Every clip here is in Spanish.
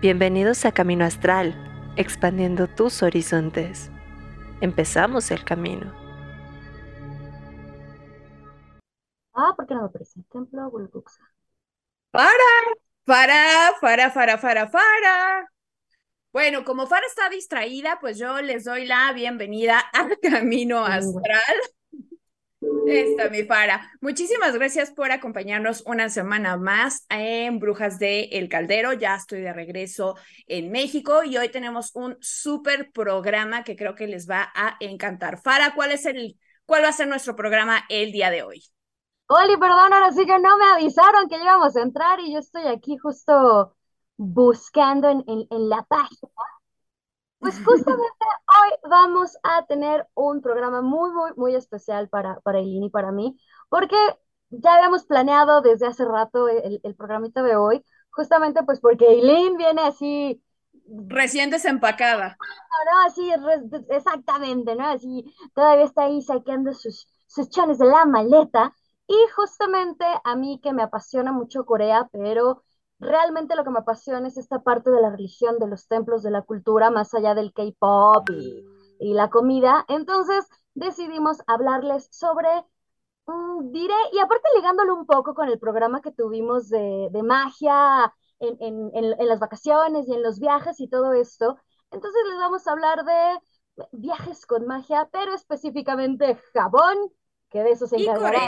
Bienvenidos a Camino Astral, expandiendo tus horizontes. Empezamos el camino. Ah, ¿por qué no me aparece? Templo Bulbuxa. Para, para, para, para, para, para. Bueno, como Fara está distraída, pues yo les doy la bienvenida a Camino Astral. Esta, mi Fara. Muchísimas gracias por acompañarnos una semana más en Brujas de El Caldero. Ya estoy de regreso en México y hoy tenemos un súper programa que creo que les va a encantar. Fara, ¿cuál es el, cuál va a ser nuestro programa el día de hoy? Oli, perdón, ahora sí que no me avisaron que íbamos a entrar y yo estoy aquí justo buscando en, en, en la página pues justamente hoy vamos a tener un programa muy, muy, muy especial para, para Eileen y para mí, porque ya habíamos planeado desde hace rato el, el programita de hoy, justamente pues porque Eileen viene así... Recién desempacada. No, no, así, exactamente, ¿no? Así, todavía está ahí sacando sus, sus chanes de la maleta. Y justamente a mí que me apasiona mucho Corea, pero realmente lo que me apasiona es esta parte de la religión, de los templos, de la cultura, más allá del K-pop y, la comida. Entonces decidimos hablarles sobre, mm, diré, y aparte ligándolo un poco con el programa que tuvimos de, magia en, en, las vacaciones y en los viajes y todo esto. Entonces les vamos a hablar de viajes con magia, pero específicamente Japón, que de eso se encargará.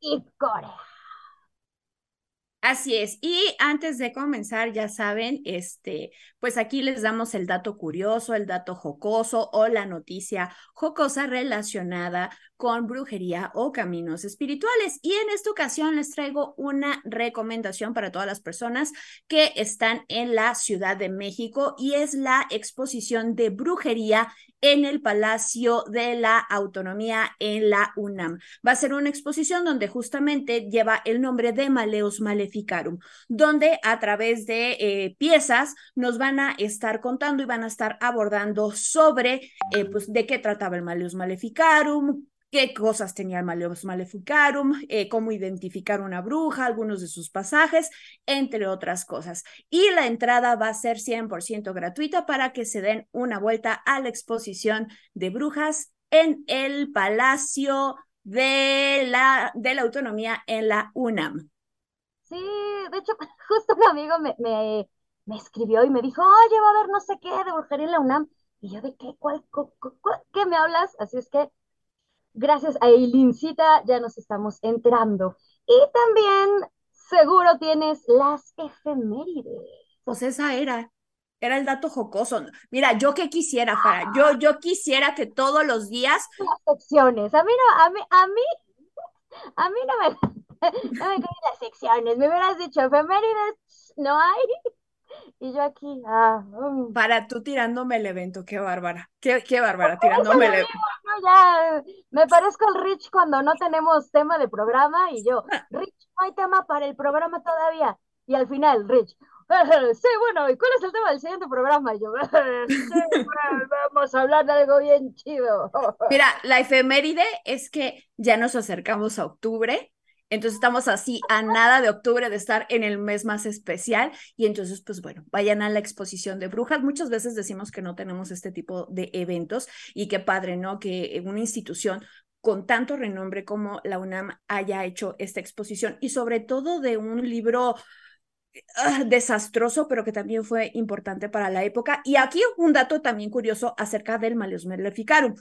Y Corea. Así es. Y antes de comenzar, ya saben, este, pues aquí les damos el dato curioso, el dato jocoso o la noticia jocosa relacionada con brujería o caminos espirituales. Y en esta ocasión les traigo una recomendación para todas las personas que están en la Ciudad de México y es la exposición de brujería en el Palacio de la Autonomía en la UNAM. Va a ser una exposición donde justamente lleva el nombre de Maleus Donde a través de eh, piezas nos van a estar contando y van a estar abordando sobre eh, pues, de qué trataba el Maleus Maleficarum, qué cosas tenía el Maleus Maleficarum, eh, cómo identificar una bruja, algunos de sus pasajes, entre otras cosas. Y la entrada va a ser 100% gratuita para que se den una vuelta a la exposición de brujas en el Palacio de la, de la Autonomía en la UNAM. Sí, de hecho, justo un amigo me, me, me escribió y me dijo, oye, va a haber no sé qué de brujería en la UNAM. Y yo, ¿de qué? ¿Cuál, ¿Qué me hablas? Así es que gracias a Eilincita ya nos estamos enterando. Y también seguro tienes las efemérides. Pues esa era, era el dato jocoso. Mira, yo que quisiera, para yo, yo quisiera que todos los días. Las secciones. A mí no, a mí, a mí, a mí no me, no me las secciones. Me hubieras dicho efemérides, no hay. Y yo aquí, ah, mm. Para tú tirándome el evento, qué bárbara, qué, qué bárbara, tirándome el evento. ya, me parezco al Rich cuando no tenemos tema de programa y yo, Rich, no hay tema para el programa todavía. Y al final, Rich, sí, bueno, ¿y cuál es el tema del siguiente programa? Y yo, vamos a hablar de algo bien chido. Mira, la efeméride es que ya nos acercamos a octubre entonces estamos así a nada de octubre de estar en el mes más especial y entonces pues bueno, vayan a la exposición de brujas. Muchas veces decimos que no tenemos este tipo de eventos y qué padre, ¿no? Que una institución con tanto renombre como la UNAM haya hecho esta exposición y sobre todo de un libro Ah, desastroso, pero que también fue importante para la época. Y aquí un dato también curioso acerca del Malleus Maleficarum.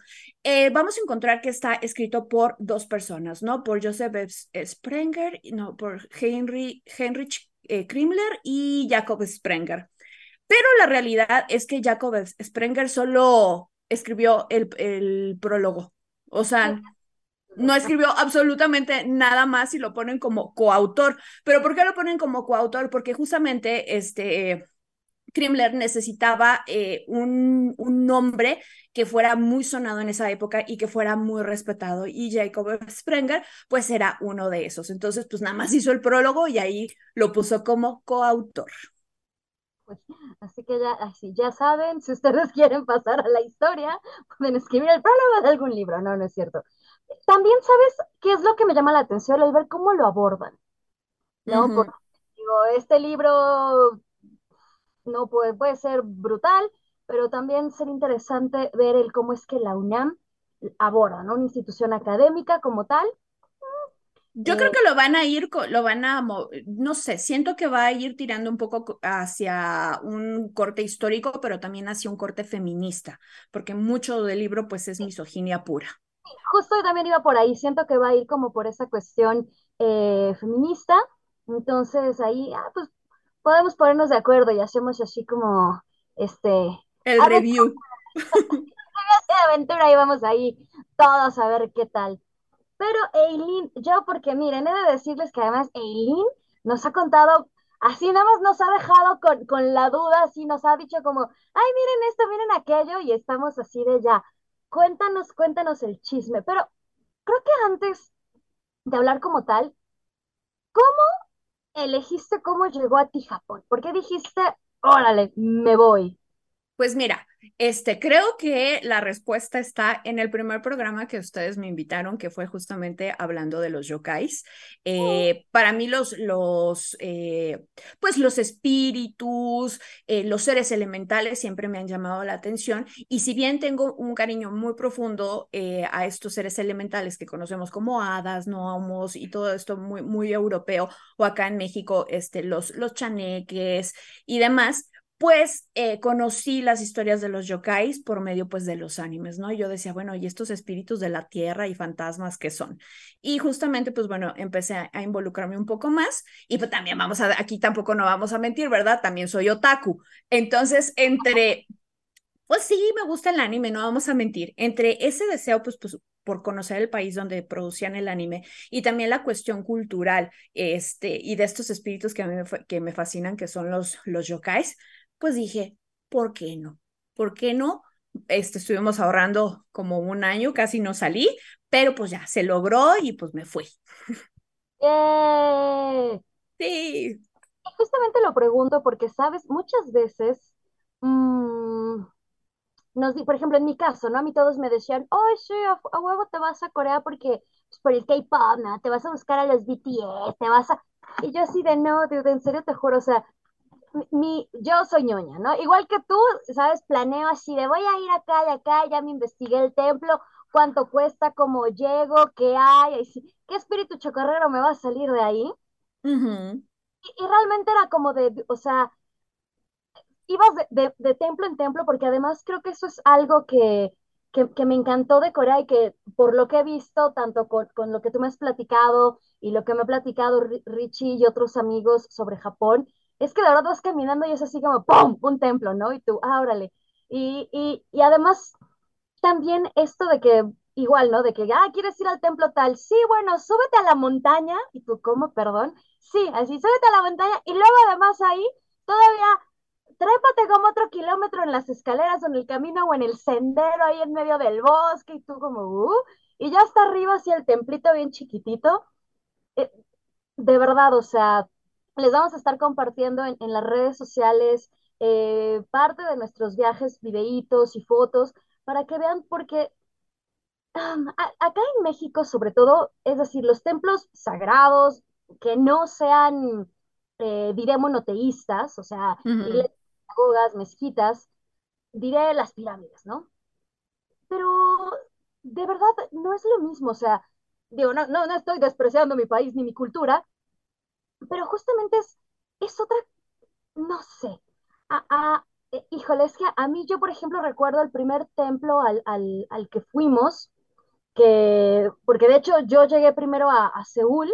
Eh, vamos a encontrar que está escrito por dos personas, ¿no? Por Joseph Sprenger, no, por Henry, Heinrich eh, Krimler y Jacob Sprenger. Pero la realidad es que Jacob Sprenger solo escribió el, el prólogo. O sea, no escribió absolutamente nada más y lo ponen como coautor. ¿Pero por qué lo ponen como coautor? Porque justamente este Krimler necesitaba eh, un, un, nombre que fuera muy sonado en esa época y que fuera muy respetado. Y Jacob Sprenger, pues era uno de esos. Entonces, pues nada más hizo el prólogo y ahí lo puso como coautor. Pues, así que ya, así ya saben, si ustedes quieren pasar a la historia, pueden escribir el prólogo de algún libro. No, no es cierto también sabes qué es lo que me llama la atención, al ver cómo lo abordan. ¿No? digo, este libro no puede, puede ser brutal, pero también ser interesante ver el cómo es que la UNAM aborda, ¿no? Una institución académica como tal. Yo creo que lo van a ir, lo van a, no sé, siento que va a ir tirando un poco hacia un corte histórico, pero también hacia un corte feminista, porque mucho del libro pues es misoginia pura. Justo también iba por ahí, siento que va a ir como por esa cuestión eh, feminista, entonces ahí, ah, pues podemos ponernos de acuerdo y hacemos así como, este... El review. de aventura y vamos ahí todos a ver qué tal. Pero Eileen, yo porque miren, he de decirles que además Eileen nos ha contado, así nada más nos ha dejado con, con la duda, así nos ha dicho como, ay, miren esto, miren aquello, y estamos así de ya. Cuéntanos, cuéntanos el chisme. Pero creo que antes de hablar como tal, ¿cómo elegiste cómo llegó a ti Japón? ¿Por qué dijiste, órale, me voy? Pues mira, este, creo que la respuesta está en el primer programa que ustedes me invitaron, que fue justamente hablando de los yokais. Eh, para mí los, los, eh, pues los espíritus, eh, los seres elementales siempre me han llamado la atención. Y si bien tengo un cariño muy profundo a estos seres elementales que conocemos como hadas, gnomos y todo esto muy, muy europeo, o acá en México, este, los, los chaneques y demás, pues eh, conocí las historias de los yokais por medio pues de los animes, ¿no? yo decía, bueno, ¿y estos espíritus de la tierra y fantasmas qué son? Y justamente pues bueno, empecé a, involucrarme un poco más y pues también vamos a, aquí tampoco no vamos a mentir, ¿verdad? También soy otaku. Entonces, entre, pues sí, me gusta el anime, no vamos a mentir, entre ese deseo pues, pues por conocer el país donde producían el anime y también la cuestión cultural este, y de estos espíritus que a mí me, que me fascinan, que son los, los yokais, pues dije, ¿por qué no? ¿Por qué no? Este, estuvimos ahorrando como un año, casi no salí, pero pues ya se logró y pues me fui. Sí. Justamente lo pregunto porque, sabes, muchas veces, mmm, nos, por ejemplo, en mi caso, ¿no? A mí todos me decían, oh, sí, a, huevo te vas a Corea porque, pues, por el K-pop, ¿no? Te vas a buscar a los BTS, te vas a... Y yo así de, no, dude, en serio te juro, o sea, mi, yo soy ñoña, ¿no? Igual que tú, ¿sabes? Planeo así de voy a ir acá y acá, ya me investigué el templo, cuánto cuesta, cómo llego, qué hay, qué espíritu chocarrero me va a salir de ahí. y, realmente era como de, o sea, ibas de, de, templo en templo, porque además creo que eso es algo que, que, que, me encantó de Corea y que por lo que he visto, tanto con, con lo que tú me has platicado y lo que me ha platicado Richie y otros amigos sobre Japón, es que de verdad vas caminando y es así como ¡pum! un templo, ¿no? Y tú, ah, Y, y, y además, también esto de que, igual, ¿no? De que, ah, ¿quieres ir al templo tal? Sí, bueno, súbete a la montaña. Y tú, ¿cómo? Perdón. Sí, así, súbete a la montaña. Y luego además ahí, todavía, trépate como otro kilómetro en las escaleras o en el camino o en el sendero ahí en medio del bosque. Y tú como, uh, y ya está arriba así el templito bien chiquitito. Eh, de verdad, o sea, les vamos a estar compartiendo en, las redes sociales eh, parte de nuestros viajes, videitos y fotos para que vean porque acá en México sobre todo, es decir, los templos sagrados que no sean, eh, diré, monoteístas, o sea, sinagogas, mezquitas, diré las pirámides, ¿no? Pero de verdad no es lo mismo, o sea, digo, no, no, no estoy despreciando mi país ni mi cultura, pero justamente es, es otra, no sé, a, eh, híjole, es que a mí yo, por ejemplo, recuerdo el primer templo al, al, al que fuimos, que, porque de hecho yo llegué primero a, a, Seúl,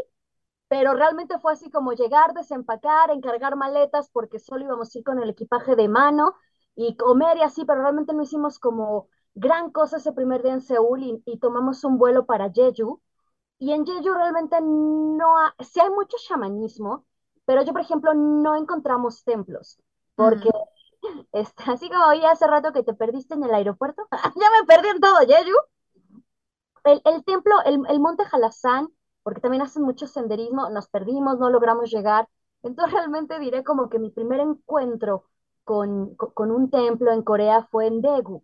pero realmente fue así como llegar, desempacar, encargar maletas, porque solo íbamos a ir con el equipaje de mano y comer y así, pero realmente no hicimos como gran cosa ese primer día en Seúl y, y tomamos un vuelo para Jeju. Y en Jeju realmente no, sí hay mucho chamanismo, pero yo, por ejemplo, no encontramos templos, porque está, así como oí hace rato que te perdiste en el aeropuerto, ya me perdí en todo Jeju. El, el templo, el, el monte Jalazán, porque también hacen mucho senderismo, nos perdimos, no logramos llegar. Entonces realmente diré como que mi primer encuentro con, con, un templo en Corea fue en Daegu.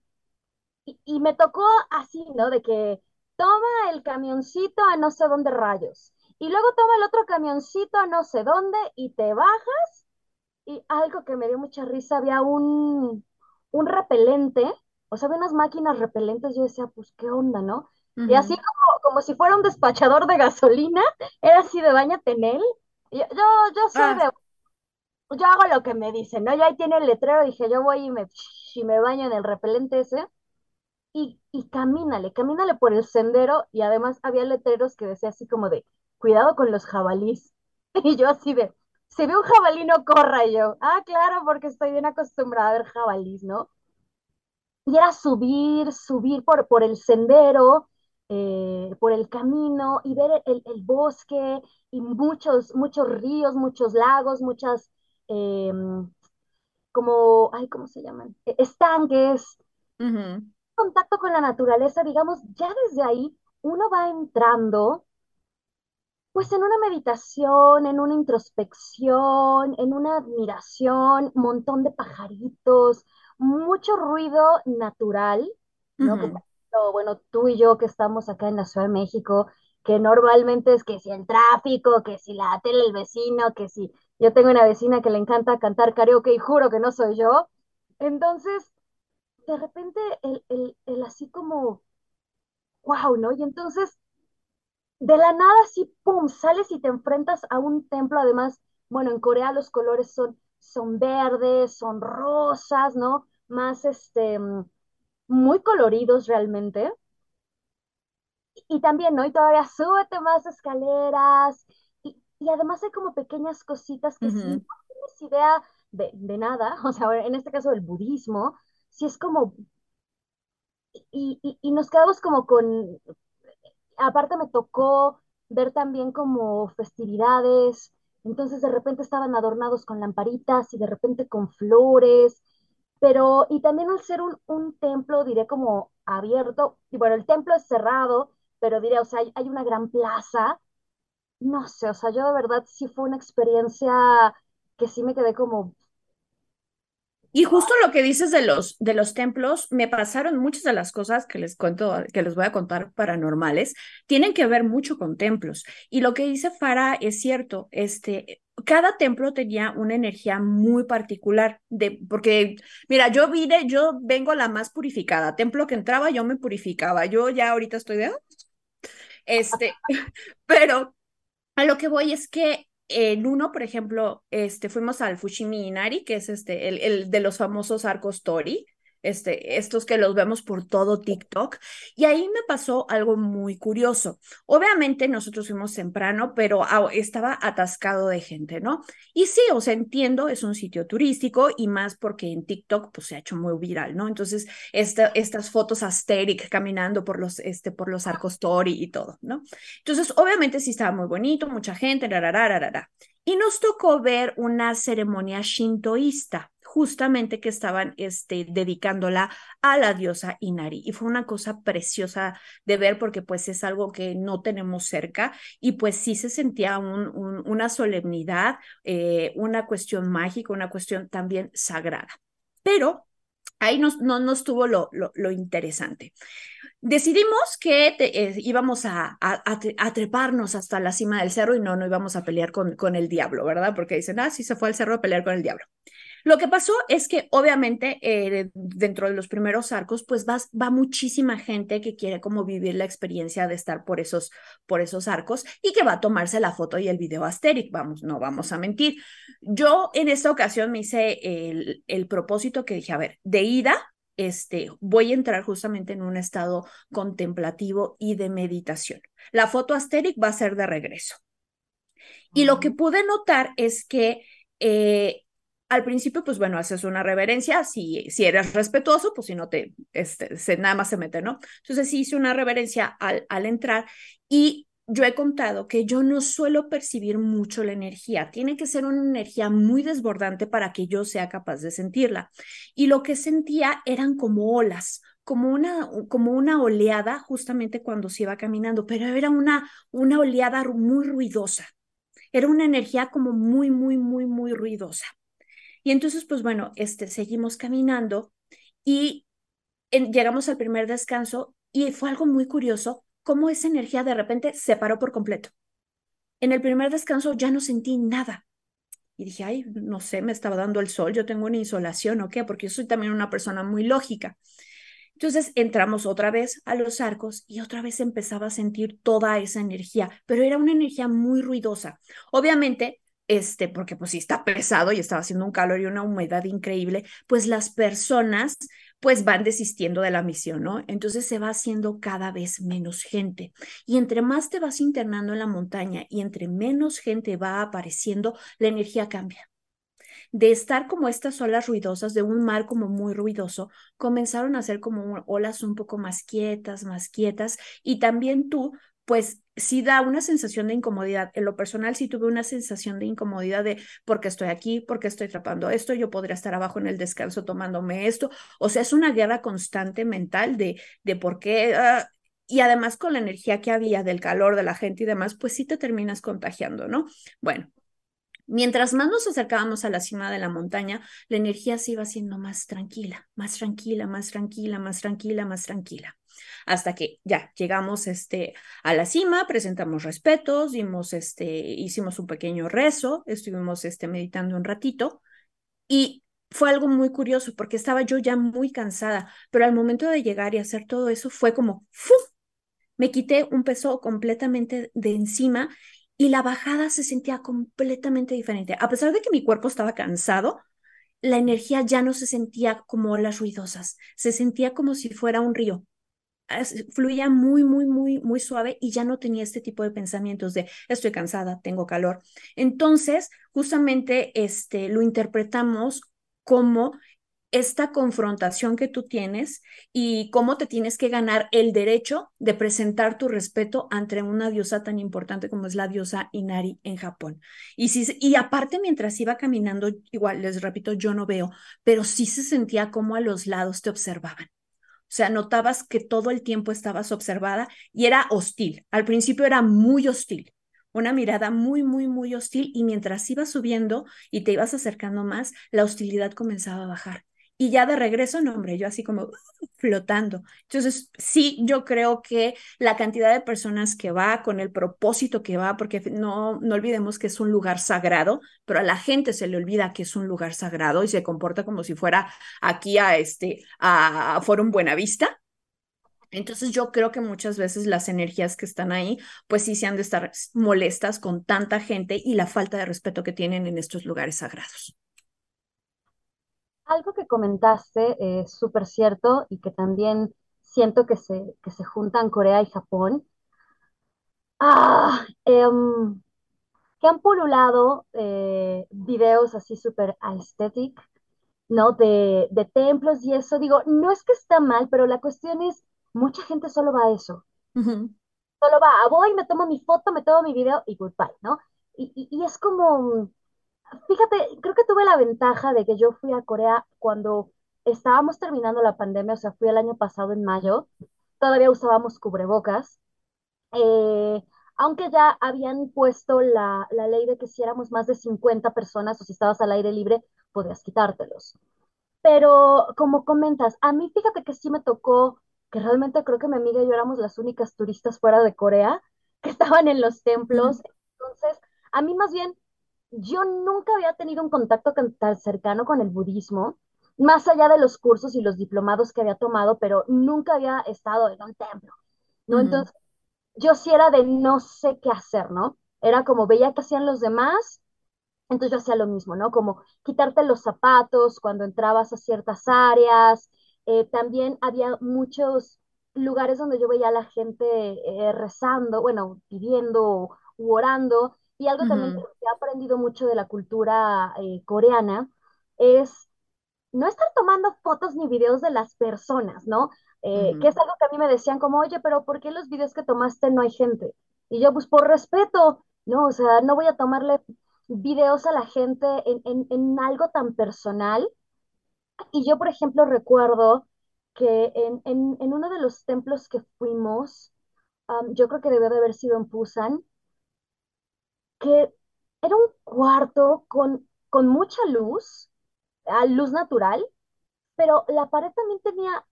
Y, y me tocó así, ¿no? De que toma el camioncito a no sé dónde rayos. Y luego toma el otro camioncito a no sé dónde y te bajas y algo que me dio mucha risa, había un, un repelente, o sea, había unas máquinas repelentes, yo decía, pues, ¿qué onda, no? Y así como, como si fuera un despachador de gasolina, era así de bañate en él. Yo, yo, yo soy Ah, de, yo hago lo que me dicen, ¿no? Ya ahí tiene el letrero, dije, yo voy y me, y me baño en el repelente ese. Y, y camínale, camínale por el sendero, y además había letreros que decía así como de, cuidado con los jabalís. Y yo así de, si ve un jabalí no corra, y yo, ah, claro, porque estoy bien acostumbrada a ver jabalís, ¿no? Y era subir, subir por, por el sendero, eh, por el camino y ver el, el bosque y muchos, muchos ríos, muchos lagos, muchas, em, como, ay, ¿cómo se llaman? E- Estanques, contacto con la naturaleza, digamos, ya desde ahí uno va entrando pues en una meditación, en una introspección, en una admiración, montón de pajaritos, mucho ruido natural, ¿no? Ejemplo, bueno, tú y yo que estamos acá en la Ciudad de México, que normalmente es que si el tráfico, que si la tele del vecino, que si yo tengo una vecina que le encanta cantar karaoke y juro que no soy yo. Entonces, de repente, el, el, el así como, wow, ¿no? Y entonces de la nada, así, pum, sales y te enfrentas a un templo. Además, bueno, en Corea los colores son, son verdes, son rosas, ¿no? Más, este, mm, muy coloridos realmente. Y también, ¿no? Y todavía súbete más escaleras. Y, y además hay como pequeñas cositas que si no Ujú. tienes idea de, de nada, o sea, en este caso del budismo, si es como, y, y, y nos quedamos como con aparte me tocó ver también como festividades, entonces de repente estaban adornados con lamparitas y de repente con flores, pero y también al ser un, un templo, diré como abierto, y bueno, el templo es cerrado, pero diré, o sea, hay, hay una gran plaza, no sé, o sea, yo de verdad sí fue una experiencia que sí me quedé como, Y justo lo que dices de los, de los templos, me pasaron muchas de las cosas que les cuento, que les voy a contar paranormales, tienen que ver mucho con templos. Y lo que dice Farah es cierto, este, cada templo tenía una energía muy particular, de, porque, mira, yo vine, yo vengo la más purificada, templo que entraba, yo me purificaba, yo ya ahorita estoy de, este, pero a lo que voy es que en uno, por ejemplo, este, fuimos al Fushimi Inari, que es este, el, el de los famosos arcos Tori, este, estos que los vemos por todo TikTok, y ahí me pasó algo muy curioso. Obviamente nosotros fuimos temprano, pero estaba atascado de gente, ¿no? Y sí, o sea, entiendo, es un sitio turístico y más porque en TikTok pues se ha hecho muy viral, ¿no? Entonces, esta, estas fotos asteric caminando por los, este, por los arcos Tori y todo, ¿no? Entonces, obviamente sí estaba muy bonito, mucha gente. Y nos tocó ver una ceremonia shintoísta, justamente que estaban este, dedicándola a la diosa Inari. Y fue una cosa preciosa de ver porque pues es algo que no tenemos cerca y pues sí se sentía un, un, una solemnidad, eh, una cuestión mágica, una cuestión también sagrada. Pero ahí nos, no nos tuvo lo, lo, interesante decidimos que eh, íbamos a, treparnos hasta la cima del cerro y no, no íbamos a pelear con, con el diablo, ¿verdad? Porque dicen, ah, sí se fue al cerro a pelear con el diablo. Lo que pasó es que obviamente eh, dentro de los primeros arcos, pues va, va, muchísima gente que quiere como vivir la experiencia de estar por esos, por esos arcos y que va a tomarse la foto y el video asteric, vamos, no vamos a mentir. Yo en esta ocasión me hice el, el propósito que dije, a ver, de ida este, voy a entrar justamente en un estado contemplativo y de meditación. La foto asteric va a ser de regreso. Y lo que pude notar es que eh, al principio, pues bueno, haces una reverencia, si, si eres respetuoso, pues si no te, este, se, nada más se mete, ¿no? Entonces sí hice una reverencia al, al entrar y yo he contado que yo no suelo percibir mucho la energía, tiene que ser una energía muy desbordante para que yo sea capaz de sentirla. Y lo que sentía eran como olas, como una, como una oleada justamente cuando se iba caminando, pero era una, una oleada muy ruidosa, era una energía como muy, muy, muy, muy ruidosa. Y entonces, pues bueno, este, seguimos caminando y llegamos al primer descanso y fue algo muy curioso cómo esa energía de repente se paró por completo. En el primer descanso ya no sentí nada. Y dije, ay, no sé, me estaba dando el sol, yo tengo una insolación o qué, porque yo soy también una persona muy lógica. Entonces entramos otra vez a los arcos y otra vez empezaba a sentir toda esa energía, pero era una energía muy ruidosa. Obviamente, este, porque pues sí está pesado y estaba haciendo un calor y una humedad increíble, pues las personas pues van desistiendo de la misión, ¿no? Entonces se va haciendo cada vez menos gente. Y entre más te vas internando en la montaña y entre menos gente va apareciendo, la energía cambia de estar como estas olas ruidosas, de un mar como muy ruidoso, comenzaron a ser como olas un poco más quietas, más quietas, y también tú, pues sí da una sensación de incomodidad. En lo personal sí tuve una sensación de incomodidad de porque estoy aquí, porque estoy atrapando esto, yo podría estar abajo en el descanso tomándome esto. O sea, es una guerra constante mental de, de por qué... Ah, y además con la energía que había del calor de la gente y demás, pues sí te terminas contagiando, ¿no? Bueno, Mientras más nos acercábamos a la cima de la montaña, la energía se iba haciendo más tranquila, más tranquila, más tranquila, más tranquila, más tranquila. Hasta que ya llegamos este, a la cima, presentamos respetos, dimos, este, hicimos un pequeño rezo, estuvimos este, meditando un ratito y fue algo muy curioso porque estaba yo ya muy cansada, pero al momento de llegar y hacer todo eso fue como, ¡fum! me quité un peso completamente de encima y la bajada se sentía completamente diferente. A pesar de que mi cuerpo estaba cansado, la energía ya no se sentía como olas ruidosas, se sentía como si fuera un río. Fluía muy, muy, muy, muy suave y ya no tenía este tipo de pensamientos de estoy cansada, tengo calor. Entonces, justamente este, lo interpretamos como esta confrontación que tú tienes y cómo te tienes que ganar el derecho de presentar tu respeto ante una diosa tan importante como es la diosa Inari en Japón. Y, si, y aparte, mientras iba caminando, igual les repito, yo no veo, pero sí se sentía como a los lados te observaban. O sea, notabas que todo el tiempo estabas observada y era hostil. Al principio era muy hostil una mirada muy, muy, muy hostil y mientras ibas subiendo y te ibas acercando más, la hostilidad comenzaba a bajar. Y ya de regreso, no, hombre, yo así como flotando. Entonces, sí, yo creo que la cantidad de personas que va con el propósito que va, porque no, no olvidemos que es un lugar sagrado, pero a la gente se le olvida que es un lugar sagrado y se comporta como si fuera aquí a este, a, a Forum Buenavista. Entonces yo creo que muchas veces las energías que están ahí, pues sí se han de estar molestas con tanta gente y la falta de respeto que tienen en estos lugares sagrados. Algo que comentaste es súper cierto y que también siento que se, que se juntan Corea y Japón. Ah, em, que han pululado eh, videos así súper aesthetic, ¿no? De, de templos y eso. Digo, no es que está mal, pero la cuestión es, mucha gente solo va a eso. Solo va a voy, me tomo mi foto, me tomo mi video y goodbye, ¿no? Y, y, y es como, Fíjate, creo que tuve la ventaja de que yo fui a Corea cuando estábamos terminando la pandemia, o sea, fui el año pasado en mayo, todavía usábamos cubrebocas, eh, aunque ya habían puesto la, la, ley de que si éramos más de 50 personas o si estabas al aire libre, podías quitártelos. Pero como comentas, a mí fíjate que sí me tocó, que realmente creo que mi amiga y yo éramos las únicas turistas fuera de Corea que estaban en los templos. Entonces, a mí más bien yo nunca había tenido un contacto tan, cercano con el budismo, más allá de los cursos y los diplomados que había tomado, pero nunca había estado en un templo, ¿no? Entonces, yo sí era de no sé qué hacer, ¿no? Era como veía que hacían los demás, entonces yo hacía lo mismo, ¿no? Como quitarte los zapatos cuando entrabas a ciertas áreas. Eh, también había muchos lugares donde yo veía a la gente eh, rezando, bueno, pidiendo u orando, y algo también que he aprendido mucho de la cultura eh, coreana es no estar tomando fotos ni videos de las personas, ¿no? Eh, que es algo que a mí me decían como, oye, pero ¿por qué los videos que tomaste no hay gente? Y yo, pues por respeto, ¿no? O sea, no voy a tomarle videos a la gente en, en, algo tan personal. Y yo, por ejemplo, recuerdo que en, en uno de los templos que fuimos, yo creo que debió de haber sido en Busan, que era un cuarto con, con mucha luz, luz natural, pero la pared también tenía,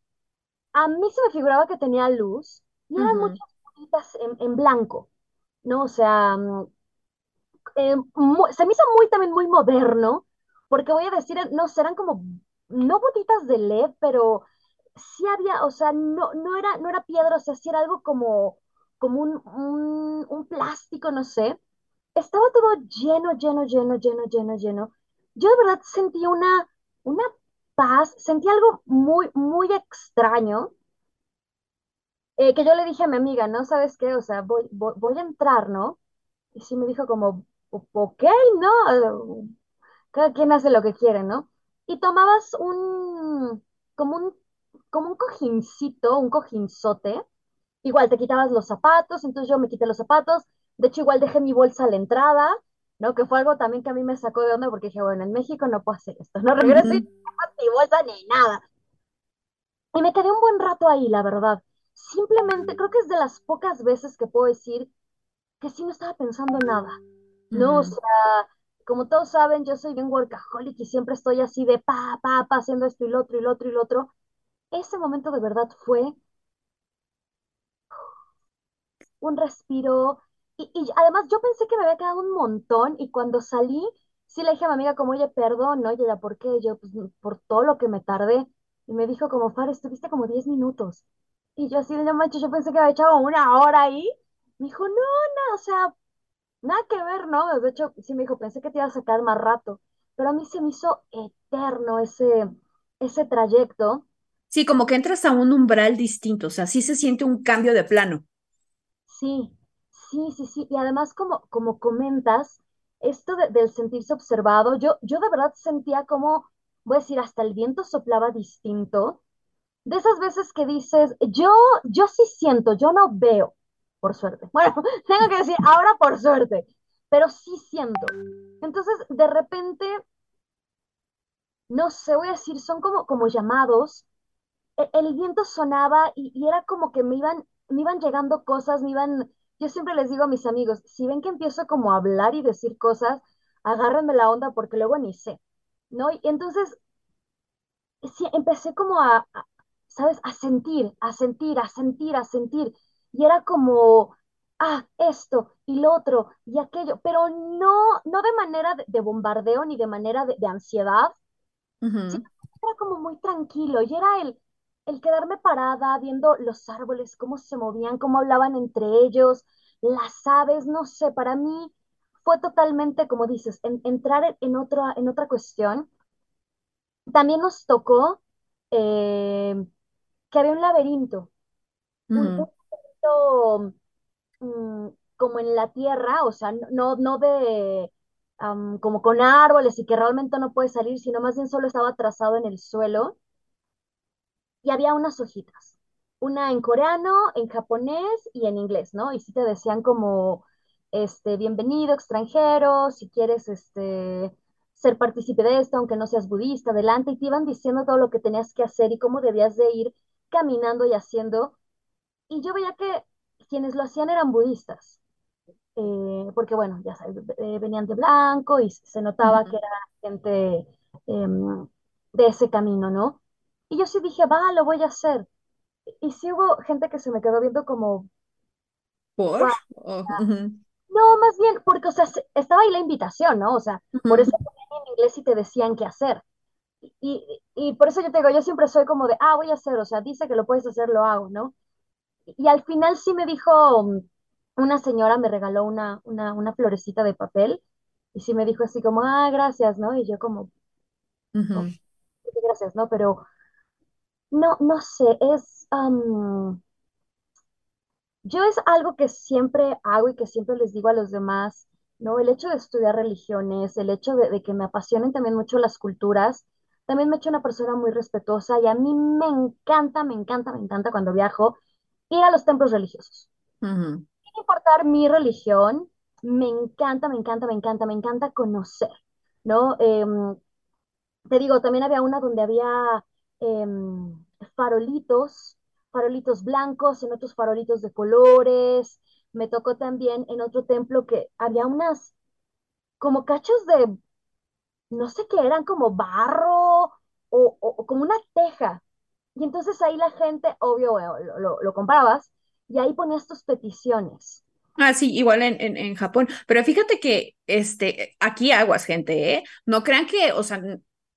a mí se me figuraba que tenía luz y eran muchas cositas en, en, blanco, ¿no? O sea, mm, eh, se me hizo muy también muy moderno, porque voy a decir, no, serán como, no botitas de LED, pero sí había, o sea, no, no era, no era piedra, o sea, sí era algo como, como un, un, un plástico, no sé. Estaba todo lleno, lleno, lleno, lleno, lleno, lleno. Yo de verdad sentí una, una paz, sentí algo muy, muy extraño. eh, que yo le dije a mi amiga, ¿no? ¿Sabes qué? O sea, voy, voy, a entrar, ¿no? Y sí me dijo como, "O- ok, ¿no? Cada quien hace lo que quiere, ¿no? Y tomabas un, como un, como un cojincito, un cojinzote. Igual te quitabas los zapatos, entonces yo me quité los zapatos. De hecho, igual dejé mi bolsa a la entrada, ¿no? Que fue algo también que a mí me sacó de onda porque dije, bueno, en México no puedo hacer esto, no regreso no llevo mi bolsa ni nada. Y me quedé un buen rato ahí, la verdad. Simplemente creo que es de las pocas veces que puedo decir que sí no estaba pensando en nada. No, o sea, como todos saben, yo soy bien workaholic y siempre estoy así de pa, pa, pa, haciendo esto y lo otro y lo otro y lo otro. Ese momento de verdad fue un respiro. Y, y además yo pensé que me había quedado un montón y cuando salí, sí le dije a mi amiga como, oye, perdón, ¿no? Y ella, ¿por qué? Yo, pues, por todo lo que me tardé. Y me dijo como, Far, estuviste como 10 minutos. Y yo así de, no manches, yo pensé que había echado una hora ahí. Me dijo, no, no, o sea, nada que ver, ¿no? De hecho, sí me dijo, pensé que te iba a sacar más rato. Pero a mí se me hizo eterno ese, ese trayecto. Sí, como que entras a un umbral distinto, o sea, sí se siente un cambio de plano. Sí, sí, sí, sí. Y además, como, como comentas, esto de- del sentirse observado, yo, yo de verdad sentía como, voy a decir, hasta el viento soplaba distinto. De esas veces que dices, yo, yo sí siento, yo no veo, por suerte. Bueno, tengo que decir, ahora por suerte, pero sí siento. Entonces, de repente, no sé, voy a decir, son como, como llamados e- el viento sonaba y, y era como que me iban, me iban llegando cosas, me iban, yo siempre les digo a mis amigos, si ven que empiezo como a hablar y decir cosas, agárrenme la onda porque luego ni sé, ¿no? Y entonces, sí, empecé como a, a, ¿sabes? A sentir, a sentir, a sentir, a sentir. Y era como, ah, esto y lo otro y aquello, pero no, no de manera de, de bombardeo ni de manera de, de ansiedad, Sí, Ujú. era como muy tranquilo y era el, el quedarme parada viendo los árboles, cómo se movían, cómo hablaban entre ellos, las aves, no sé, para mí fue totalmente, como dices, en- entrar en, otra, en otra cuestión. También nos tocó eh, que había un laberinto, un, un Ujú. laberinto mm, como en la tierra, o sea, no, no de... am, como con árboles y que realmente no puede salir, sino más bien solo estaba trazado en el suelo y había unas hojitas, una en coreano, en japonés y en inglés, ¿no? Y sí te decían como, este, bienvenido extranjero, si quieres, este, ser partícipe de esto, aunque no seas budista, adelante, y te iban diciendo todo lo que tenías que hacer y cómo debías de ir caminando y haciendo. Y yo veía que quienes lo hacían eran budistas, eh, porque bueno, ya sabes, eh, venían de blanco y se notaba que era gente em, de ese camino, ¿no? Y yo sí dije, va, lo voy a hacer. Y sí hubo gente que se me quedó viendo como, ¿Por? "Guau". Oh, ujú. No, más bien, porque, o sea, se- estaba ahí la invitación, ¿no? O sea, por Ujú. eso ponían en inglés y te decían qué hacer. Y, y, y por eso yo te digo, yo siempre soy como de, ah, voy a hacer, o sea, dice que lo puedes hacer, lo hago, ¿no? Y, al final sí me dijo, mm, una señora me regaló una, una, una florecita de papel y sí me dijo así como, ah, gracias, ¿no? Y yo como, "Oh, Ujú. gracias, ¿no? Pero no, no sé, es, Yo es algo que siempre hago y que siempre les digo a los demás, ¿no? El hecho de estudiar religiones, el hecho de, de que me apasionen también mucho las culturas, también me ha hecho una persona muy respetuosa y a mí me encanta, me encanta, me encanta cuando viajo ir a los templos religiosos. Ujú. Sin importar mi religión, me encanta, me encanta, me encanta, me encanta conocer, ¿no? Em, te digo, también había una donde había em, farolitos, farolitos blancos, en otros farolitos de colores. Me tocó también en otro templo que había unas como cachos de, no sé qué eran, como barro o, como una teja. Y entonces ahí la gente, obvio, lo, lo, lo comprabas y ahí ponías tus peticiones. Ah, sí, igual en, en, en, Japón. Pero fíjate que este, aquí aguas, gente, ¿eh? No crean que, o sea,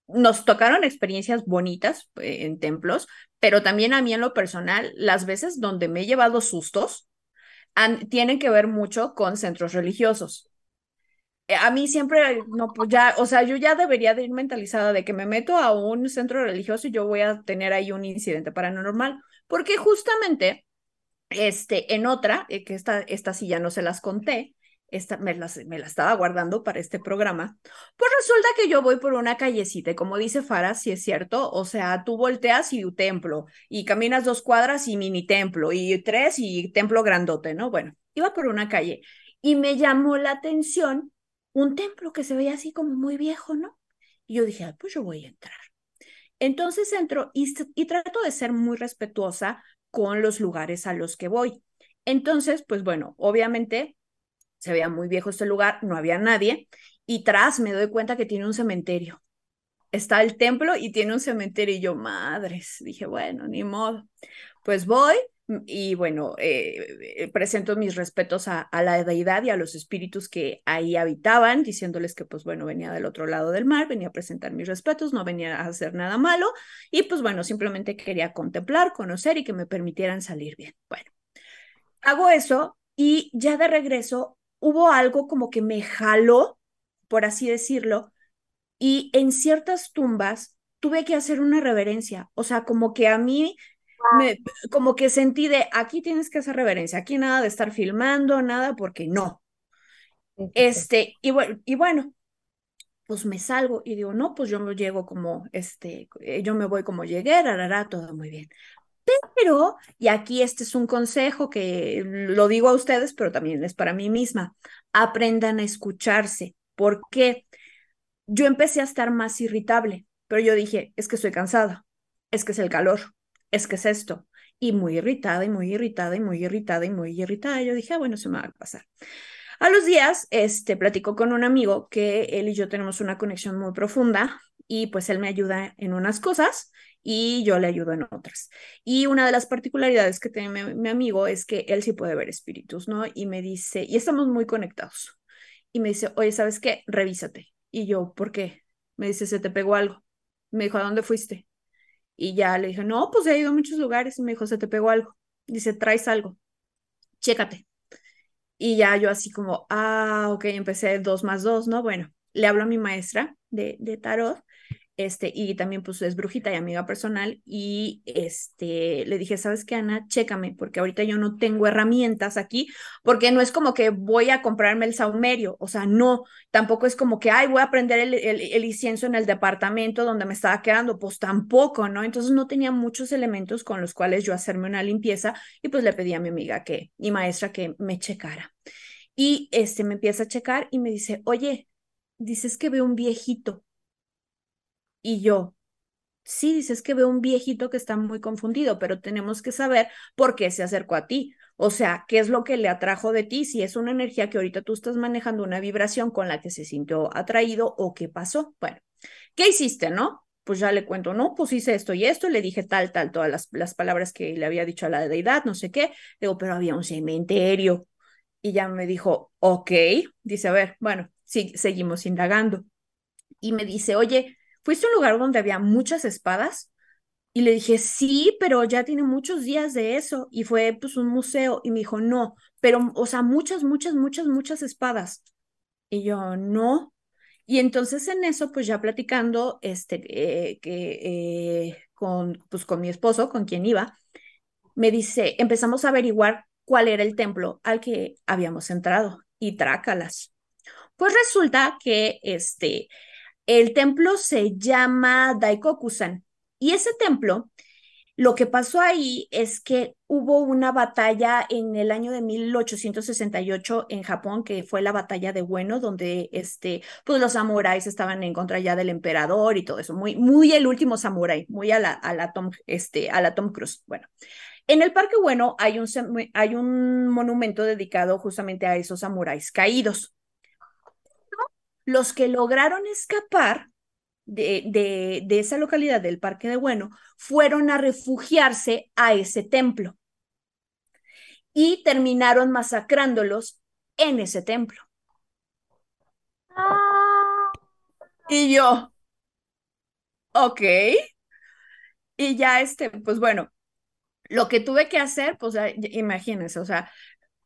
nos tocaron experiencias bonitas eh, en templos, pero también a mí en lo personal, las veces donde me he llevado sustos tienen que ver mucho con centros religiosos. Eh, a mí siempre, no, pues ya, o sea, yo ya debería de ir mentalizada de que me meto a un centro religioso y yo voy a tener ahí un incidente paranormal, porque justamente, este, en otra, eh, que esta, esta sí ya no se las conté, esta me la, me la estaba guardando para este programa, pues resulta que yo voy por una callecita como dice Farah, si es cierto, o sea, tú volteas y un templo, y caminas dos cuadras y mini templo, y tres y templo grandote, ¿no? Bueno, iba por una calle y me llamó la atención un templo que se veía así como muy viejo, ¿no? Y yo dije, pues yo voy a entrar. Entonces entro y, y trato de ser muy respetuosa con los lugares a los que voy. Entonces, pues bueno, obviamente se veía muy viejo este lugar, no había nadie, y tras me doy cuenta que tiene un cementerio. Está el templo y tiene un cementerio, y yo, madres, dije, bueno, ni modo. Pues voy, y bueno, eh, eh, presento mis respetos a, la deidad y a los espíritus que ahí habitaban, diciéndoles que pues bueno, venía del otro lado del mar, venía a presentar mis respetos, no venía a hacer nada malo y pues bueno, simplemente quería contemplar, conocer y que me permitieran salir bien. Bueno, hago eso y ya de regreso hubo algo como que me jaló, por así decirlo, y en ciertas tumbas tuve que hacer una reverencia, o sea, como que a mí como que sentí de aquí tienes que hacer reverencia, aquí nada de estar filmando, nada, porque no. Este, y bueno, y bueno, pues me salgo y digo, no, pues yo me llego como, este, yo me voy como llegué, hará todo muy bien. Pero, y aquí este es un consejo que lo digo a ustedes, pero también es para mí misma, aprendan a escucharse. porque Yo empecé a estar más irritable, pero yo dije, es que estoy cansada, es que es el calor, es que es esto. Y muy irritada y muy irritada y muy irritada y muy irritada. Yo dije, ah, bueno, se me va a pasar. A los días, este, platico con un amigo que él y yo tenemos una conexión muy profunda y pues él me ayuda en unas cosas y yo le ayudo en otras. Y una de las particularidades que tiene mi, amigo es que él sí puede ver espíritus, ¿no? Y me dice, y estamos muy conectados. Y me dice, oye, ¿sabes qué? Revísate. Y yo, ¿por qué? Me dice, se te pegó algo. Me dijo, ¿a dónde fuiste? Y ya le dije, no, pues he ido a muchos lugares. Y me dijo, se te pegó algo. Dice, traes algo. Chécate. Y ya yo así como, ah, ok, empecé dos más dos, ¿no? Bueno, le hablo a mi maestra de, de tarot este, y también pues es brujita y amiga personal, y este, le dije, ¿sabes qué, Ana? Chécame, porque ahorita yo no tengo herramientas aquí, porque no es como que voy a comprarme el saumerio, o sea, no, tampoco es como que, ay, voy a prender el, el, incienso en el departamento donde me estaba quedando, pues tampoco, ¿no? Entonces no tenía muchos elementos con los cuales yo hacerme una limpieza, y pues le pedí a mi amiga que, mi maestra que me checara. Y este me empieza a checar y me dice, oye, dices que veo un viejito y yo, sí, dices que veo un viejito que está muy confundido, pero tenemos que saber por qué se acercó a ti. O sea, ¿qué es lo que le atrajo de ti? Si es una energía que ahorita tú estás manejando, una vibración con la que se sintió atraído o qué pasó. Bueno, ¿qué hiciste, no? Pues ya le cuento, no, pues hice esto y esto, le dije tal, tal, todas las, las palabras que le había dicho a la deidad, no sé qué. Digo, pero había un cementerio. Y ya me dijo, ok, dice, a ver, bueno, sí, seguimos indagando. Y me dice, oye, ¿fuiste a un lugar donde había muchas espadas? Y le dije, sí, pero ya tiene muchos días de eso. Y fue pues un museo. Y me dijo, no, pero, o sea, muchas, muchas, muchas, muchas espadas. Y yo, no. Y entonces en eso, pues ya platicando, este, eh, que eh, con, pues con mi esposo, con quien iba, me dice, empezamos a averiguar cuál era el templo al que habíamos entrado y trácalas. Pues resulta que este, el templo se llama Daikokusan. Y ese templo, lo que pasó ahí es que hubo una batalla en el año de 1868 en Japón, que fue la batalla de Bueno, donde este, pues los samuráis estaban en contra ya del emperador y todo eso, muy, muy el último samurái, muy a la, a la Tom, este, a la Tom Cruise. Bueno, en el Parque Bueno hay un, hay un monumento dedicado justamente a esos samuráis caídos los que lograron escapar de, de, esa localidad del Parque de Bueno fueron a refugiarse a ese templo. y terminaron masacrándolos en ese templo. Y yo, ok. Y ya este, pues bueno, lo que tuve que hacer, pues imagínense, o sea,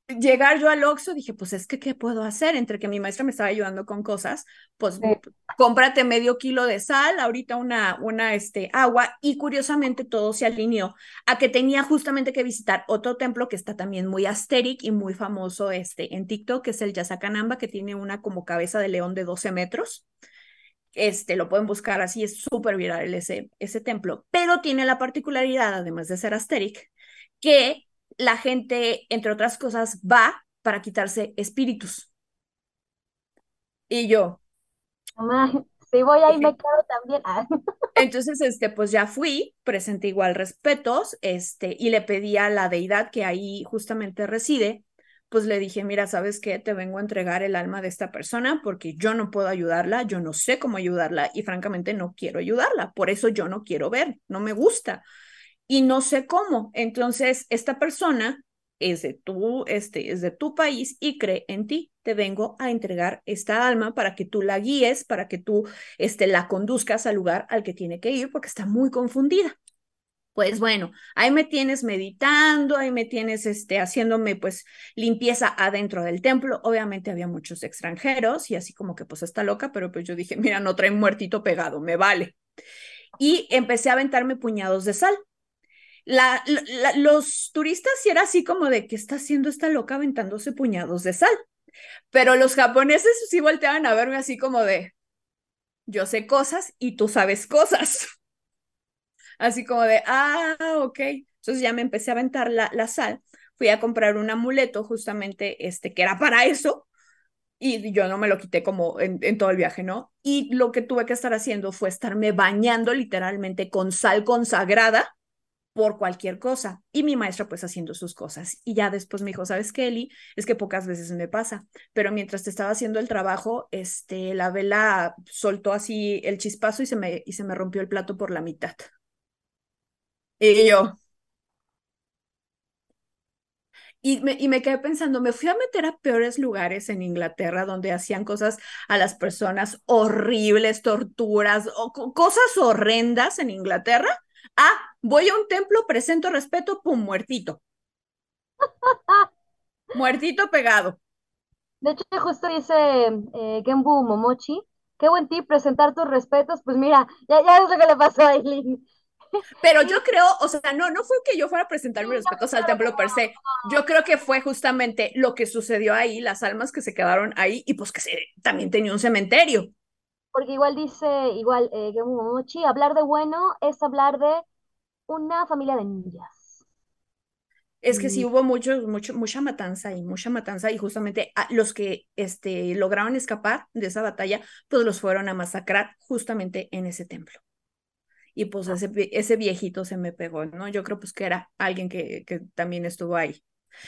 llegar yo al Oxxo, dije, pues es que, ¿qué puedo hacer? Entre que mi maestra me estaba ayudando con cosas, pues Sí. cómprate medio kilo de sal, ahorita una, una, este, agua, y curiosamente todo se alineó a que tenía justamente que visitar otro templo que está también muy asteric y muy famoso, este, en TikTok, que es el Yasakanamba, que tiene una como cabeza de león de 12 metros. Este, lo pueden buscar así, es súper viral ese, ese templo, pero tiene la particularidad, además de ser asteric, que la gente, entre otras cosas, va para quitarse espíritus. Y yo, si voy ahí me quedo también. Entonces, este, pues ya fui, presenté igual respetos, este, y le pedí a la deidad que ahí justamente reside, pues le dije, mira, ¿sabes qué? Te vengo a entregar el alma de esta persona porque yo no puedo ayudarla, yo no sé cómo ayudarla y francamente no quiero ayudarla, por eso yo no quiero ver, no me gusta y no sé cómo. Entonces, esta persona es de tu, este, es de tu país y cree en ti. Te vengo a entregar esta alma para que tú la guíes, para que tú, este, la conduzcas al lugar al que tiene que ir, porque está muy confundida. Pues bueno, ahí me tienes meditando, ahí me tienes este, haciéndome pues limpieza adentro del templo. Obviamente había muchos extranjeros y así como que pues está loca, pero pues yo dije, mira, no trae muertito pegado, me vale. Y empecé a aventarme puñados de sal. La, los turistas sí era así como de, ¿qué está haciendo esta loca aventándose puñados de sal? Pero los japoneses sí volteaban a verme así como de, yo sé cosas y tú sabes cosas. Así como de, ah, ok. Entonces ya me empecé a aventar la, la sal. Fui a comprar un amuleto justamente este, que era para eso. Y yo no me lo quité como en, en, todo el viaje, ¿no? Y lo que tuve que estar haciendo fue estarme bañando literalmente con sal consagrada por cualquier cosa. Y mi maestra pues haciendo sus cosas. Y ya después me dijo, ¿sabes qué, Eli? Es que pocas veces me pasa, pero mientras te estaba haciendo el trabajo, este, la vela soltó así el chispazo y se me, y se me rompió el plato por la mitad. Y yo. Y me, y me quedé pensando, me fui a meter a peores lugares en Inglaterra donde hacían cosas a las personas horribles, torturas, o cosas horrendas en Inglaterra. Ah, voy a un templo, presento respeto, pum, muertito. muertito pegado. De hecho, justo dice eh, Genbu Momochi, qué buen tip presentar tus respetos. Pues mira, ya, ya es lo que le pasó a Aileen. Pero yo creo, o sea, no, no fue que yo fuera a presentar mis respetos al templo per se. Yo creo que fue justamente lo que sucedió ahí, las almas que se quedaron ahí y pues que se, también tenía un cementerio. Porque igual dice, igual, eh, Momochi, hablar de bueno es hablar de una familia de ninjas. Es que sí hubo mucho, mucho, mucha matanza y mucha matanza y justamente a los que este, lograron escapar de esa batalla, pues los fueron a masacrar justamente en ese templo y pues ese, ese viejito se me pegó, ¿no? Yo creo pues que era alguien que, que también estuvo ahí.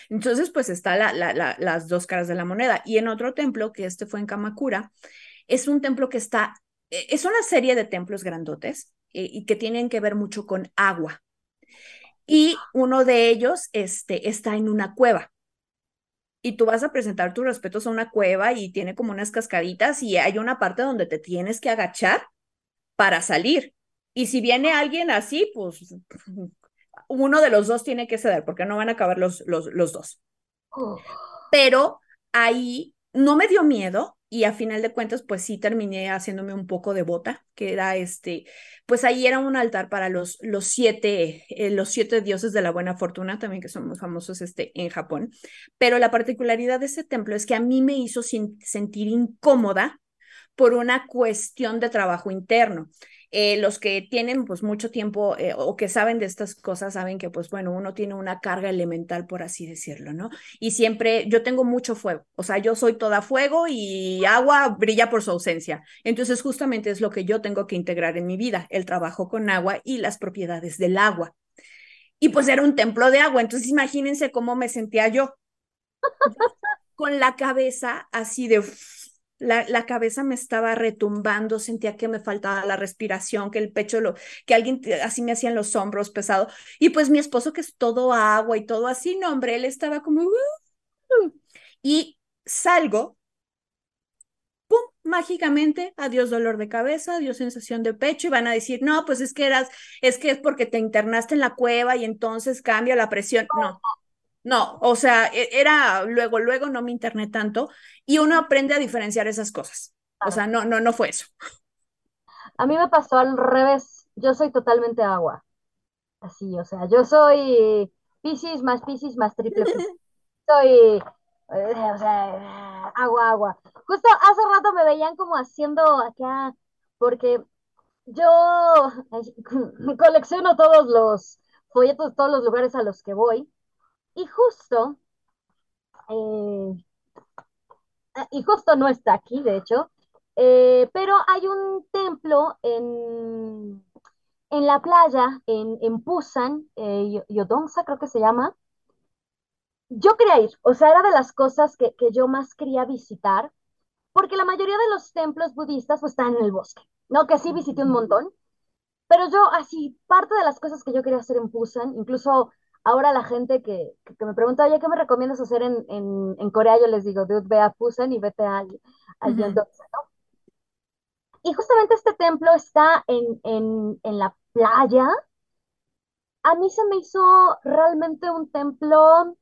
Entonces, pues está la, la, la, las dos caras de la moneda. Y en otro templo, que este fue en Kamakura, es un templo que está, es una serie de templos grandotes eh, y que tienen que ver mucho con agua. Y uno de ellos este, está en una cueva. Y tú vas a presentar tus respetos a una cueva y tiene como unas cascaditas y hay una parte donde te tienes que agachar para salir. Y si viene alguien así, pues uno de los dos tiene que ceder, porque no van a acabar los, los, los dos. Oh. Pero ahí no me dio miedo y a final de cuentas, pues sí terminé haciéndome un poco de bota, que era este, pues ahí era un altar para los, los siete, eh, los siete dioses de la buena fortuna, también que son muy famosos este, en Japón. Pero la particularidad de ese templo es que a mí me hizo sentir incómoda por una cuestión de trabajo interno. Eh, los que tienen pues mucho tiempo eh, o que saben de estas cosas saben que pues bueno, uno tiene una carga elemental por así decirlo, ¿no? Y siempre yo tengo mucho fuego, o sea, yo soy toda fuego y agua brilla por su ausencia. Entonces justamente es lo que yo tengo que integrar en mi vida, el trabajo con agua y las propiedades del agua. Y pues era un templo de agua, entonces imagínense cómo me sentía yo con la cabeza así de la, la, cabeza me estaba retumbando, sentía que me faltaba la respiración, que el pecho, lo, que alguien así me hacían los hombros pesado. Y pues mi esposo, que es todo agua y todo así, no, hombre, él estaba como... Y salgo, ¡pum! Mágicamente, adiós dolor de cabeza, adiós sensación de pecho, y van a decir, no, pues es que eras, es que es porque te internaste en la cueva y entonces cambia la presión. No, no, o sea, e, era luego, luego no me interné tanto y uno aprende a diferenciar esas cosas. O sea, no, no, no fue eso. A mí me pasó al revés. Yo soy totalmente agua. Así, o sea, yo soy Piscis más Piscis más triple. soy, eh, o sea, agua, agua. Justo hace rato me veían como haciendo acá, porque yo colecciono todos los folletos, todos los lugares a los que voy. Y justo, eh, y justo no está aquí, de hecho, eh, pero hay un templo en, en la playa, en, en Busan, eh, Yodongsa creo que se llama. Yo quería ir, o sea, era de las cosas que, que yo más quería visitar, porque la mayoría de los templos budistas pues están en el bosque, ¿no? Que sí visité un montón, pero yo así, parte de las cosas que yo quería hacer en Busan, incluso ahora la gente que, que, me pregunta, oye, ¿qué me recomiendas hacer en, en, en Corea? Yo les digo, dude, ve a Busan y vete al, al uh -huh. ¿no? Y justamente este templo está en, en, en la playa. A mí se me hizo realmente un templo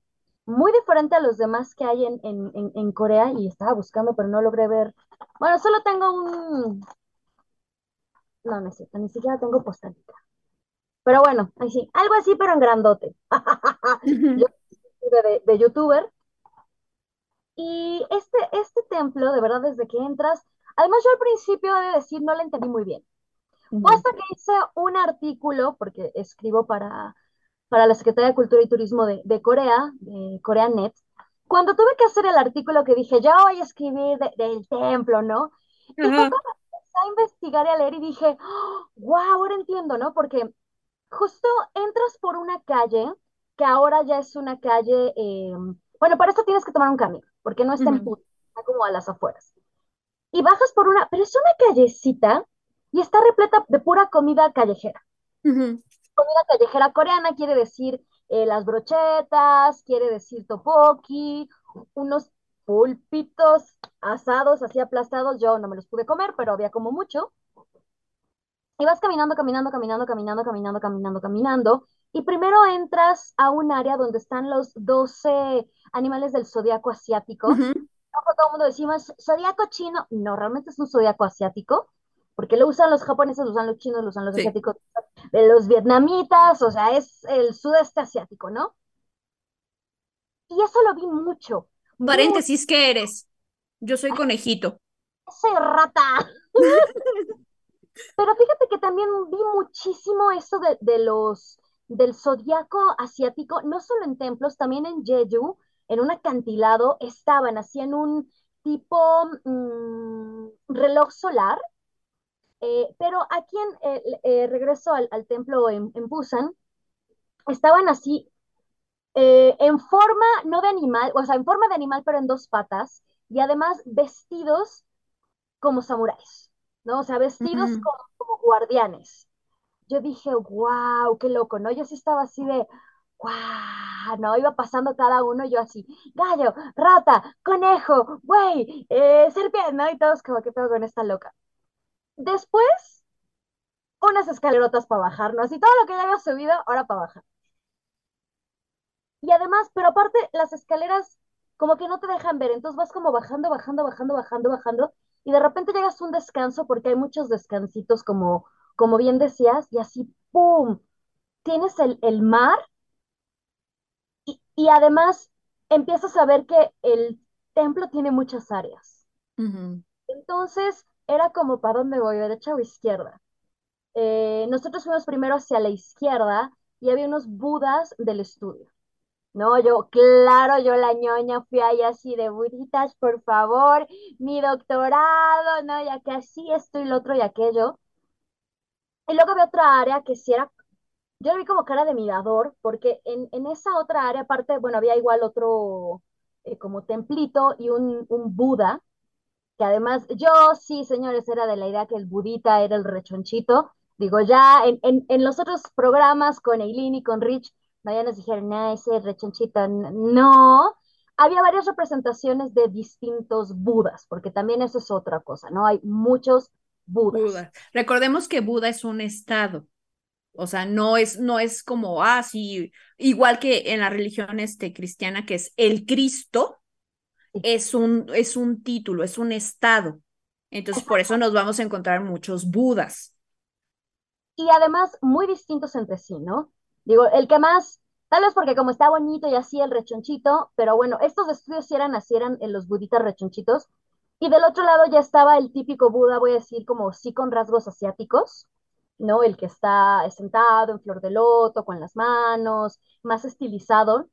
muy diferente a los demás que hay en, en, en, en Corea y estaba buscando, pero no logré ver. Bueno, solo tengo un... No, no es cierto, ni siquiera tengo postalita. Pero bueno, ahí sí, algo así, pero en grandote. Yo de, de, youtuber. Y este, este templo, de verdad, desde que entras, además yo al principio de decir, no le entendí muy bien. -huh. Hasta que hice un artículo, porque escribo para, para la Secretaría de Cultura y Turismo de, de Corea, de CoreaNet, cuando tuve que hacer el artículo que dije, ya voy a escribir de, del templo, ¿no? Y fue cuando empecé a investigar y a leer y dije, wow, ahora entiendo, ¿no? Porque justo entras por una calle que ahora ya es una calle, eh, bueno, para esto tienes que tomar un camino, porque no está uh -huh. en puto, está como a las afueras. Y bajas por una, pero es una callecita y está repleta de pura comida callejera. Uh -huh. Comida callejera coreana quiere decir eh, las brochetas, quiere decir topoki, unos pulpitos asados así aplastados, yo no me los pude comer, pero había como mucho. Y vas caminando, caminando, caminando, caminando, caminando, caminando, caminando. Y primero entras a un área donde están los 12 animales del zodiaco asiático. Uh -huh. Todo el mundo decimos zodiaco chino. No, realmente es un zodiaco asiático. Porque lo usan los japoneses, lo usan los chinos, lo usan los sí. asiáticos, los vietnamitas, o sea, es el sudeste asiático, ¿no? Y eso lo vi mucho. Paréntesis, ¿qué eres? Yo soy conejito. Soy rata. Pero fíjate que también vi muchísimo eso de, de los del zodiaco asiático, no solo en templos, también en Jeju, en un acantilado, estaban así en un tipo mmm, reloj solar, eh, pero aquí en eh, regreso al, al, templo en, en, Busan, estaban así eh, en forma, no de animal, o sea, en forma de animal, pero en dos patas, y además vestidos como samuráis. ¿No? O sea, vestidos uh -huh. como, como, guardianes. Yo dije, wow, qué loco, ¿no? Yo sí estaba así de, wow, ¿no? Iba pasando cada uno, yo así, gallo, rata, conejo, güey, eh, serpiente, ¿no? Y todos como, ¿qué pedo con esta loca? Después, unas escalerotas para bajar, ¿no? Así todo lo que ya había subido, ahora para bajar. Y además, pero aparte, las escaleras como que no te dejan ver, entonces vas como bajando, bajando, bajando, bajando, bajando, y de repente llegas a un descanso porque hay muchos descansitos, como, como bien decías, y así, ¡pum! Tienes el, el mar y, y, además empiezas a ver que el templo tiene muchas áreas. Uh -huh. Entonces era como, ¿para dónde voy? ¿Derecha o izquierda? Eh, nosotros fuimos primero hacia la izquierda y había unos budas del estudio. No, yo, claro, yo la ñoña fui ahí así de buritas, por favor, mi doctorado, no, ya que así esto y lo otro y aquello. Y luego había otra área que sí era, yo lo vi como cara de mirador, porque en, en esa otra área, aparte, bueno, había igual otro eh, como templito y un, un Buda. que además yo sí, señores, era de la idea que el budita era el rechonchito. Digo, ya en, en, en los otros programas con Eileen y con Rich, nos dijeron, no, ese rechonchito, no. Había varias representaciones de distintos budas, porque también eso es otra cosa, ¿no? Hay muchos budas. Buda. Recordemos que Buda es un estado. O sea, no es, no es como, ah, sí, igual que en la religión este, cristiana, que es el Cristo, es un, es un título, es un estado. Entonces, por eso nos vamos a encontrar muchos Budas. Y además, muy distintos entre sí, ¿no? Digo, el que más, tal vez porque como está bonito y así el rechonchito, pero bueno, estos estudios sí eran así, eran en los buditas rechonchitos. Y del otro lado ya estaba el típico Buda, voy a decir, como sí con rasgos asiáticos, ¿no? El que está sentado en flor de loto, con las manos, más estilizado.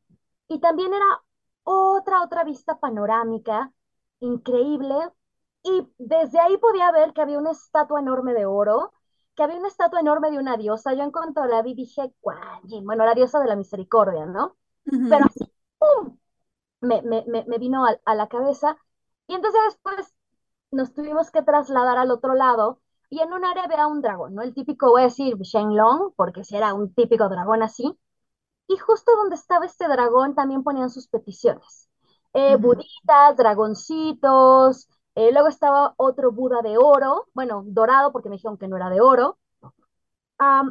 Y también era otra, otra vista panorámica increíble. Y desde ahí podía ver que había una estatua enorme de oro, que había una estatua enorme de una diosa. Yo en cuanto la vi dije, bueno, la diosa de la misericordia, ¿no? Pero así, ¡pum! Me, me, me vino a, a la cabeza. Y entonces después nos tuvimos que trasladar al otro lado y en un área había un dragón, ¿no? El típico, voy a decir, Shenlong, porque si era un típico dragón así. Y justo donde estaba este dragón también ponían sus peticiones. Eh, Buditas, dragoncitos, eh, luego estaba otro Buda de oro, bueno, dorado porque me dijeron que no era de oro.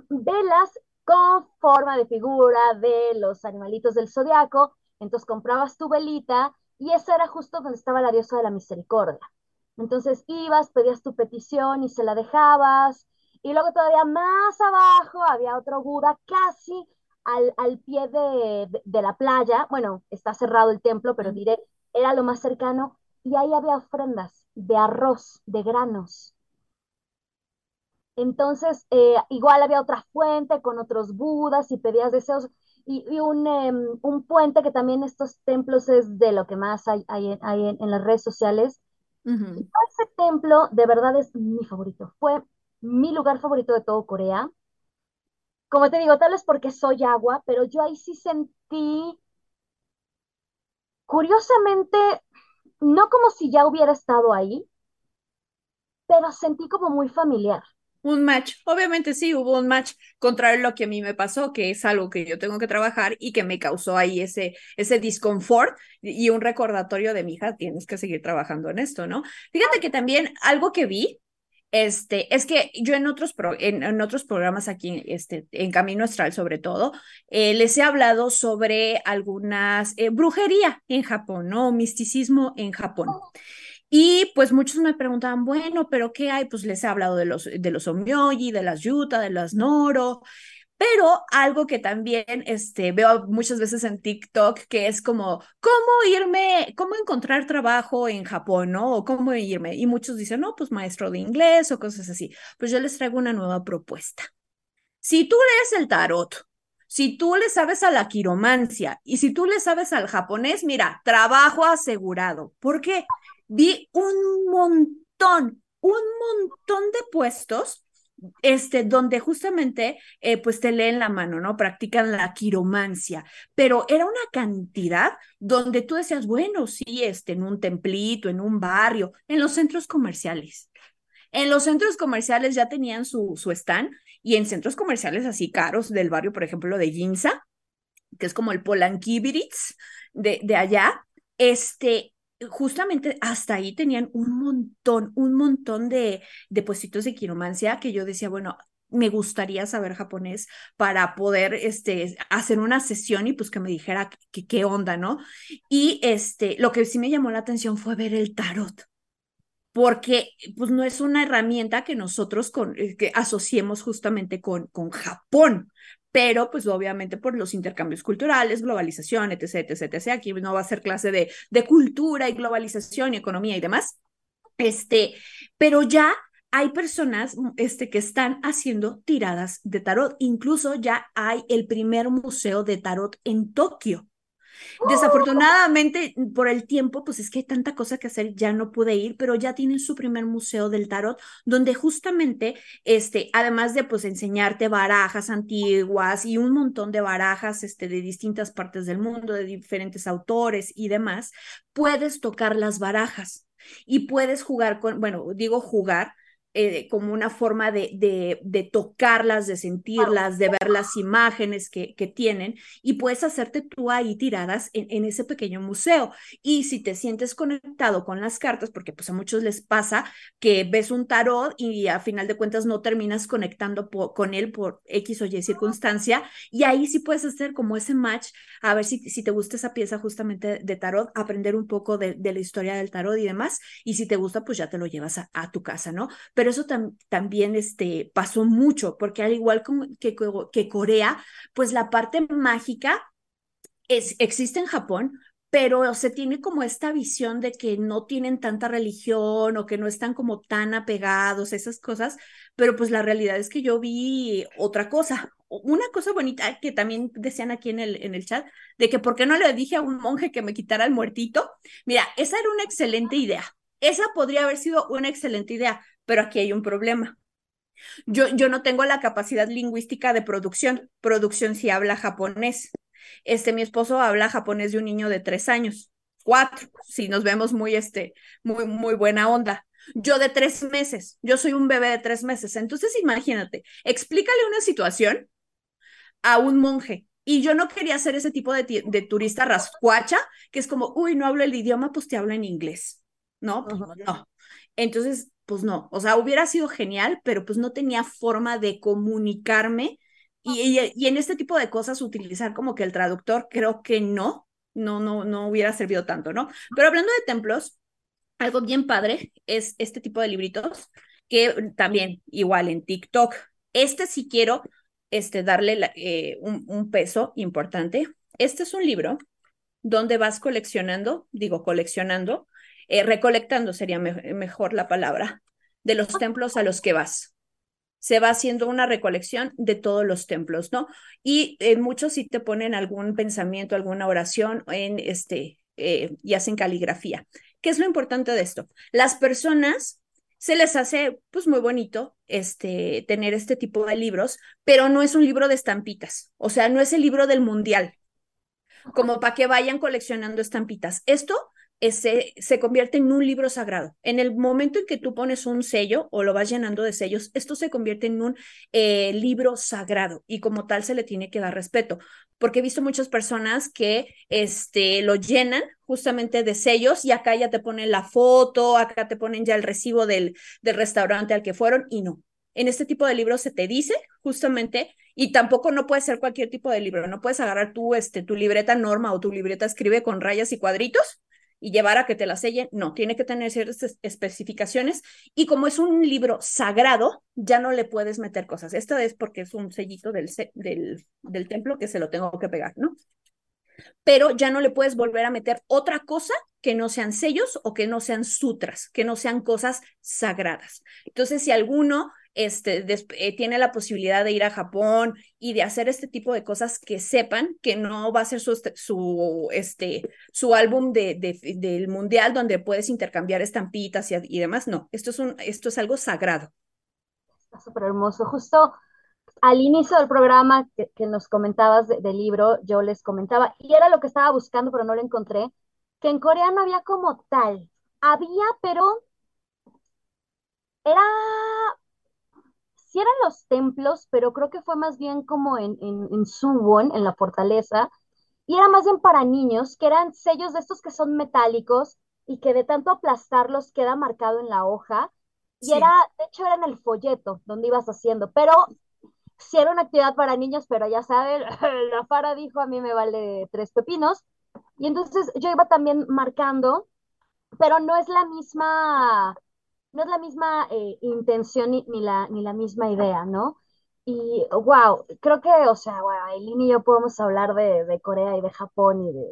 velas con forma de figura de los animalitos del zodiaco. Entonces comprabas tu velita y esa era justo donde estaba la diosa de la misericordia. Entonces ibas, pedías tu petición y se la dejabas. Y luego todavía más abajo había otro Buda casi al, al pie de, de, la playa. Bueno, está cerrado el templo, pero diré, era lo más cercano. Y ahí había ofrendas de arroz, de granos. Entonces, eh, igual había otra fuente con otros budas y pedías deseos. Y, y un, eh, un, puente que también estos templos es de lo que más hay, hay, hay en, en las redes sociales, Uh -huh. Ese templo de verdad es mi favorito. Fue mi lugar favorito de todo Corea. Como te digo, tal vez porque soy agua, pero yo ahí sí sentí, curiosamente, no como si ya hubiera estado ahí, pero sentí como muy familiar. Un match, obviamente sí, hubo un match, contrario a lo que a mí me pasó, que es algo que yo tengo que trabajar y que me causó ahí ese, ese disconfort y un recordatorio de mi hija, tienes que seguir trabajando en esto, ¿no? Fíjate que también algo que vi, este, es que yo en otros, pro, en, en, otros programas aquí, este, en Camino Astral sobre todo, eh, les he hablado sobre algunas eh, brujería en Japón, ¿no? Misticismo en Japón. Oh. Y pues muchos me preguntaban, bueno, pero ¿qué hay? Pues les he hablado de los, de los omyoji, de las yuta, de las noro, pero algo que también este, veo muchas veces en TikTok, que es como, ¿cómo irme, cómo encontrar trabajo en Japón, ¿no? O cómo irme. Y muchos dicen, no, pues maestro de inglés o cosas así. Pues yo les traigo una nueva propuesta. Si tú lees el tarot, si tú le sabes a la quiromancia y si tú le sabes al japonés, mira, trabajo asegurado. ¿Por qué? vi un montón, un montón de puestos este, donde justamente eh, pues te leen la mano, ¿no? Practican la quiromancia, pero era una cantidad donde tú decías, bueno, sí, este, en un templito, en un barrio, en los centros comerciales. En los centros comerciales ya tenían su, su stand y en centros comerciales así caros del barrio, por ejemplo, de Ginza, que es como el Polanquibiritz de, de allá, este, justamente hasta ahí tenían un montón, un montón de, de puestitos de quiromancia que yo decía, bueno, me gustaría saber japonés para poder este, hacer una sesión y pues que me dijera qué, qué onda, ¿no? Y este, lo que sí me llamó la atención fue ver el tarot porque pues no es una herramienta que nosotros con, eh, que asociemos justamente con, con Japón, pero pues obviamente por los intercambios culturales, globalización, etc., etc., etc., aquí no va a ser clase de, de cultura y globalización y economía y demás, este, pero ya hay personas este, que están haciendo tiradas de tarot, incluso ya hay el primer museo de tarot en Tokio. Desafortunadamente, por el tiempo, pues es que hay tanta cosa que hacer, ya no pude ir, pero ya tienen su primer museo del tarot, donde justamente, este, además de pues enseñarte barajas antiguas y un montón de barajas, este, de distintas partes del mundo, de diferentes autores y demás, puedes tocar las barajas. y puedes jugar con, bueno, digo jugar, eh, como una forma de, de, de, tocarlas, de sentirlas, de ver las imágenes que, que tienen y puedes hacerte tú ahí tiradas en, en, ese pequeño museo. Y si te sientes conectado con las cartas, porque pues a muchos les pasa que ves un tarot y a final de cuentas no terminas conectando con él por X o Y circunstancia, y ahí sí puedes hacer como ese match, a ver si, si te gusta esa pieza justamente de tarot, aprender un poco de, de la historia del tarot y demás, y si te gusta, pues ya te lo llevas a, a tu casa, ¿no? Pero eso tam también este, pasó mucho, porque al igual que, que Corea, pues la parte mágica es, existe en Japón, pero se tiene como esta visión de que no tienen tanta religión o que no están como tan apegados, esas cosas, pero pues la realidad es que yo vi otra cosa, una cosa bonita que también decían aquí en el, en el chat, de que por qué no le dije a un monje que me quitara el muertito. Mira, esa era una excelente idea. Esa podría haber sido una excelente idea, pero aquí hay un problema. Yo, yo no tengo la capacidad lingüística de producción. Producción si habla japonés. Este, mi esposo habla japonés de un niño de tres años, cuatro, si nos vemos muy, este, muy, muy buena onda. Yo de tres meses, yo soy un bebé de tres meses. Entonces, imagínate, explícale una situación a un monje. Y yo no quería ser ese tipo de, de turista rascuacha, que es como, uy, no hablo el idioma, pues te hablo en inglés. No, pues no. Entonces, pues no, o sea, hubiera sido genial, pero pues no tenía forma de comunicarme y, y, en este tipo de cosas utilizar como que el traductor, creo que no, no, no, no hubiera servido tanto, ¿no? Pero hablando de templos, algo bien padre es este tipo de libritos que también igual en TikTok. Este sí quiero este, darle eh, un, un peso importante. Este es un libro donde vas coleccionando, digo coleccionando, eh, recolectando sería mejor la palabra, de los templos a los que vas. Se va haciendo una recolección de todos los templos, ¿no? Y muchos sí te ponen algún pensamiento, alguna oración en este, eh, y hacen caligrafía. ¿Qué es lo importante de esto? Las personas se les hace pues muy bonito este tener este tipo de libros, pero no es un libro de estampitas, o sea, no es el libro del mundial, como para que vayan coleccionando estampitas. Esto ese, se convierte en un libro sagrado. En el momento en que tú pones un sello o lo vas llenando de sellos, esto se convierte en un eh, libro sagrado y como tal se le tiene que dar respeto, porque he visto muchas personas que este, lo llenan justamente de sellos y acá ya te ponen la foto, acá te ponen ya el recibo del, del restaurante al que fueron y no. En este tipo de libros se te dice justamente, y tampoco no puede ser cualquier tipo de libro, no puedes agarrar tú, este, tu libreta norma o tu libreta escribe con rayas y cuadritos y llevar a que te la sellen, no, tiene que tener ciertas especificaciones y como es un libro sagrado, ya no le puedes meter cosas. Esto es porque es un sellito del, del, del templo que se lo tengo que pegar, ¿no? Pero ya no le puedes volver a meter otra cosa que no sean sellos o que no sean sutras, que no sean cosas sagradas. Entonces, si alguno este, eh, tiene la posibilidad de ir a Japón y de hacer este tipo de cosas que sepan que no va a ser su, este, su, este, su álbum de, del mundial donde puedes intercambiar estampitas y, demás. No, esto es, un, esto es algo sagrado. Súper hermoso. Justo al inicio del programa que nos comentabas del libro, yo les comentaba, y era lo que estaba buscando, pero no lo encontré, que en Corea no había como tal. Había, pero era sí eran los templos, pero creo que fue más bien como en, en, en Suwon, en la fortaleza, y era más bien para niños, que eran sellos de estos que son metálicos y que de tanto aplastarlos queda marcado en la hoja. Y sí. era, de hecho, era en el folleto donde ibas haciendo, pero sí era una actividad para niños, pero ya saben, la Fara dijo, a mí me vale tres pepinos. Y entonces yo iba también marcando, pero no es la misma, no es la misma eh, intención ni, ni, la, ni la misma idea, ¿no? Y wow, creo que, o sea, wow, Eileen y yo podemos hablar de, de, Corea y de Japón y de.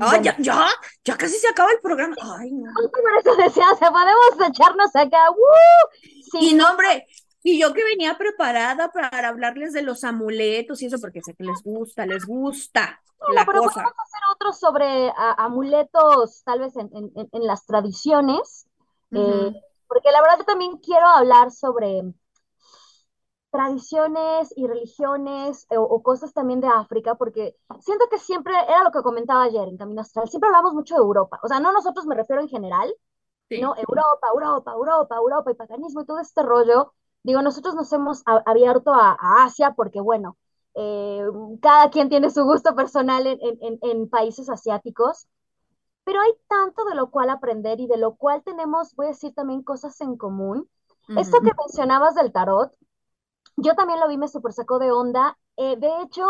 ¡Ah, bueno, ya, ya! ¡Ya casi se acaba el programa! ¡Ay, no! Por eso decía, o sea, podemos echarnos acá, ¡Woo! Sí, y no, hombre, y yo que venía preparada para hablarles de los amuletos y eso, porque sé que les gusta, les gusta no, la pero cosa. A hacer otro sobre a, amuletos, tal vez en, en, en las tradiciones. Uh -huh. eh, porque la verdad también quiero hablar sobre tradiciones y religiones o, o, cosas también de África, porque siento que siempre, era lo que comentaba ayer en Camino Astral, siempre hablamos mucho de Europa, o sea, no nosotros me refiero en general, ¿no? Europa, Europa, Europa, Europa y paganismo y todo este rollo. Digo, nosotros nos hemos abierto a, Asia porque, bueno, eh, cada quien tiene su gusto personal en, en, en, países asiáticos, pero hay tanto de lo cual aprender y de lo cual tenemos, voy a decir también, cosas en común. Esto que mencionabas del tarot, yo también lo vi, me super sacó de onda. Eh, de hecho,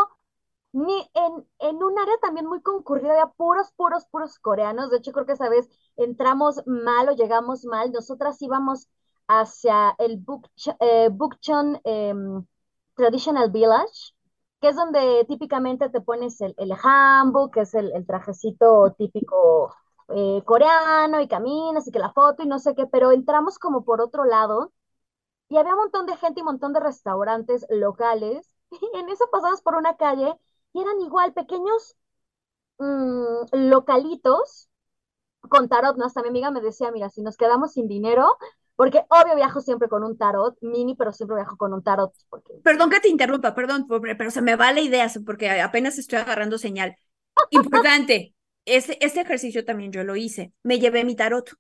ni en, en, un área también muy concurrida, de puros, puros, puros coreanos. De hecho, creo que esa vez entramos mal o llegamos mal. Nosotras íbamos hacia el Bukchon eh, em, Traditional Village, que es donde típicamente te pones el, el que es el, trajecito típico eh, coreano, y caminas y que la foto y no sé qué, pero entramos como por otro lado y había un montón de gente y un montón de restaurantes locales. Y en eso pasabas por una calle y eran igual pequeños mm, localitos con tarot, ¿no? Hasta mi amiga me decía, mira, si nos quedamos sin dinero, porque obvio viajo siempre con un tarot mini, pero siempre viajo con un tarot. Porque... Perdón que te interrumpa, perdón, pero se me va la idea, porque apenas estoy agarrando señal. Importante, este, este ejercicio también yo lo hice. Me llevé mi tarot,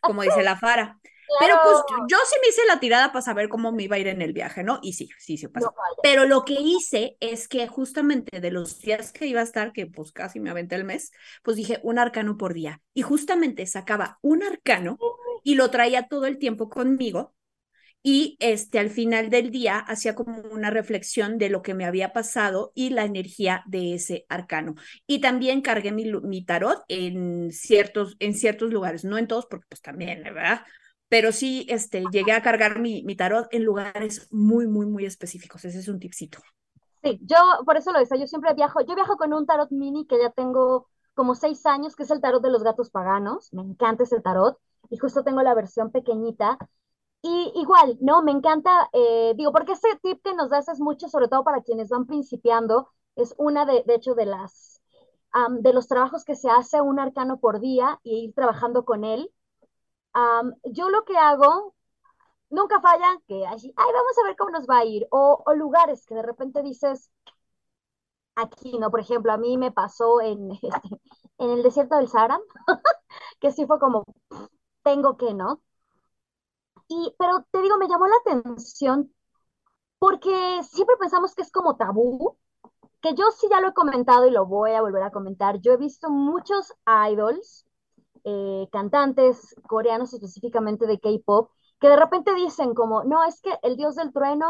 como dice la Fara. Pero pues yo sí me hice la tirada para saber cómo me iba a ir en el viaje, ¿no? Y sí, sí, sí pasó. Pero lo que hice es que justamente de los días que iba a estar, que pues casi me aventé el mes, pues dije un arcano por día. Y justamente sacaba un arcano y lo traía todo el tiempo conmigo y este al final del día hacía como una reflexión de lo que me había pasado y la energía de ese arcano. Y también cargué mi, mi tarot en ciertos, en ciertos lugares, no en todos, porque pues también, ¿verdad? pero sí este, llegué a cargar mi, mi tarot en lugares muy, muy, muy específicos. Ese es un tipcito. Sí, yo por eso lo decía, yo siempre viajo, yo viajo con un tarot mini que ya tengo como seis años, que es el tarot de los gatos paganos, me encanta ese tarot, y justo tengo la versión pequeñita, y igual, ¿no? Me encanta, eh, digo, porque ese tip que nos das es mucho, sobre todo para quienes van principiando, es una de, de hecho, de las, de los trabajos que se hace un arcano por día y ir trabajando con él, yo lo que hago, nunca falla, que así, ay, vamos a ver cómo nos va a ir. O, lugares que de repente dices, aquí, ¿no? Por ejemplo, a mí me pasó en, este, en el desierto del Sahara, que sí fue como, tengo que, ¿no? Y, pero te digo, me llamó la atención porque siempre pensamos que es como tabú, que yo sí ya lo he comentado y lo voy a volver a comentar. Yo he visto muchos idols eh, cantantes coreanos específicamente de K-pop que de repente dicen como, no, es que el dios del trueno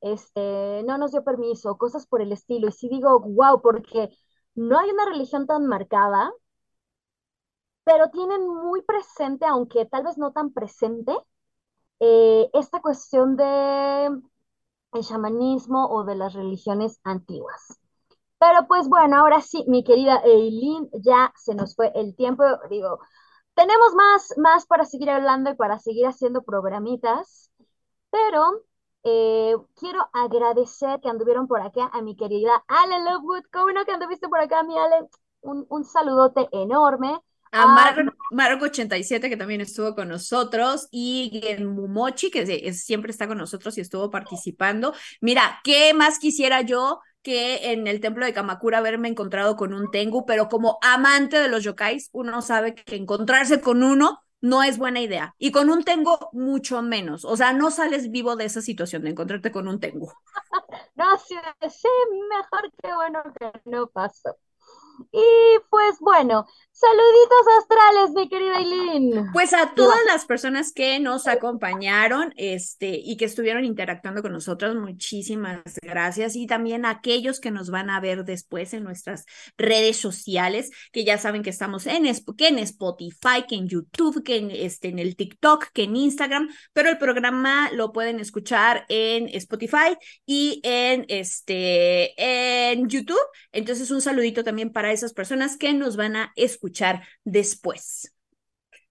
este, no nos dio permiso, cosas por el estilo. Y sí digo, wow, porque no hay una religión tan marcada, pero tienen muy presente, aunque tal vez no tan presente, eh, esta cuestión de el chamanismo o de las religiones antiguas. Pero pues bueno, ahora sí, mi querida Eileen, ya se nos fue el tiempo. Digo, tenemos más, más para seguir hablando y para seguir haciendo programitas, pero eh, quiero agradecer que anduvieron por acá a mi querida Ale Lovewood. ¿Cómo no que anduviste por acá, mi Ale? Un, un saludote enorme. A ah, Marco, 87 que también estuvo con nosotros y en Mumochi que siempre está con nosotros y estuvo participando. Mira, ¿qué más quisiera yo que en el templo de Kamakura haberme encontrado con un Tengu, pero como amante de los yokais, uno sabe que encontrarse con uno no es buena idea. Y con un Tengu, mucho menos. O sea, no sales vivo de esa situación de encontrarte con un Tengu. no, sí, sí, mejor que bueno que no pasó. Y pues bueno, saluditos astrales, mi querida Aileen. Pues a todas las personas que nos acompañaron este, y que estuvieron interactuando con nosotros, muchísimas gracias. Y también a aquellos que nos van a ver después en nuestras redes sociales, que ya saben que estamos en, que en Spotify, que en YouTube, que en, este, en el TikTok, que en Instagram, pero el programa lo pueden escuchar en Spotify y en, este, en YouTube. Entonces, un saludito también para esas personas que nos van a escuchar después.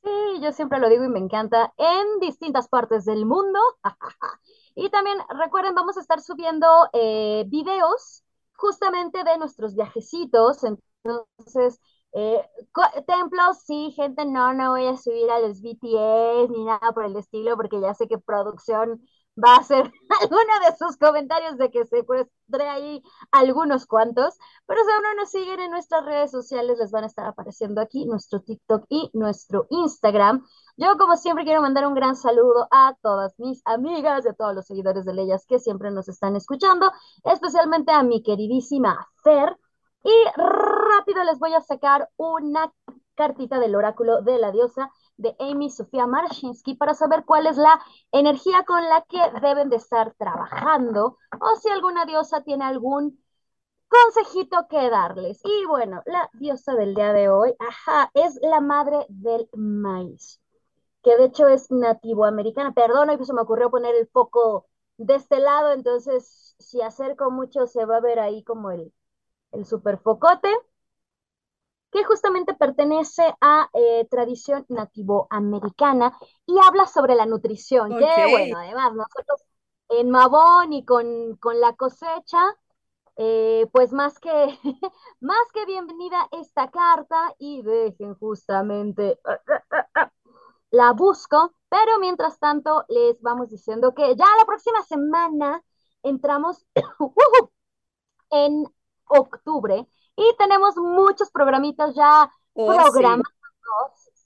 Sí, yo siempre lo digo y me encanta, en distintas partes del mundo. y también recuerden, vamos a estar subiendo eh, videos justamente de nuestros viajecitos. Entonces, eh, templos, sí, gente, no, no voy a subir a los BTS ni nada por el estilo, porque ya sé que producción va a ser alguno de sus comentarios de que secuestré ahí algunos cuantos, pero si aún no nos siguen en nuestras redes sociales, les van a estar apareciendo aquí nuestro TikTok y nuestro Instagram. Yo, como siempre, quiero mandar un gran saludo a todas mis amigas y a todos los seguidores de Leyas que siempre nos están escuchando, especialmente a mi queridísima Fer. Y rápido les voy a sacar una cartita del oráculo de la diosa de Amy Sofía Marshinsky para saber cuál es la energía con la que deben de estar trabajando o si alguna diosa tiene algún consejito que darles. Y bueno, la diosa del día de hoy, ajá, es la madre del maíz, que de hecho es nativo americana. Perdón, hoy se me ocurrió poner el foco de este lado, entonces si acerco mucho se va a ver ahí como el, el super focote que justamente pertenece a eh, tradición nativoamericana y habla sobre la nutrición. Que bueno, además nosotros en Mabón y con, la cosecha, eh, pues más que, más que bienvenida esta carta y dejen justamente, la busco, pero mientras tanto les vamos diciendo que ya la próxima semana entramos en octubre y tenemos muchos programitas ya oh, programados.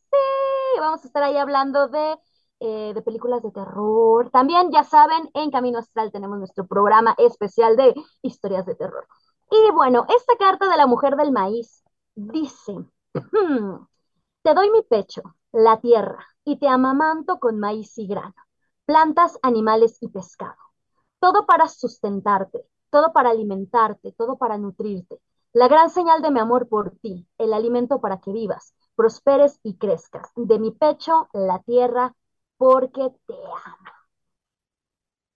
Sí. vamos a estar ahí hablando de, eh, de películas de terror. También, ya saben, en Camino Astral tenemos nuestro programa especial de historias de terror. Y bueno, esta carta de la mujer del maíz dice, te doy mi pecho, la tierra, y te amamanto con maíz y grano, plantas, animales y pescado. Todo para sustentarte, todo para alimentarte, todo para nutrirte la gran señal de mi amor por ti, el alimento para que vivas, prosperes y crezcas. De mi pecho, la tierra, porque te amo.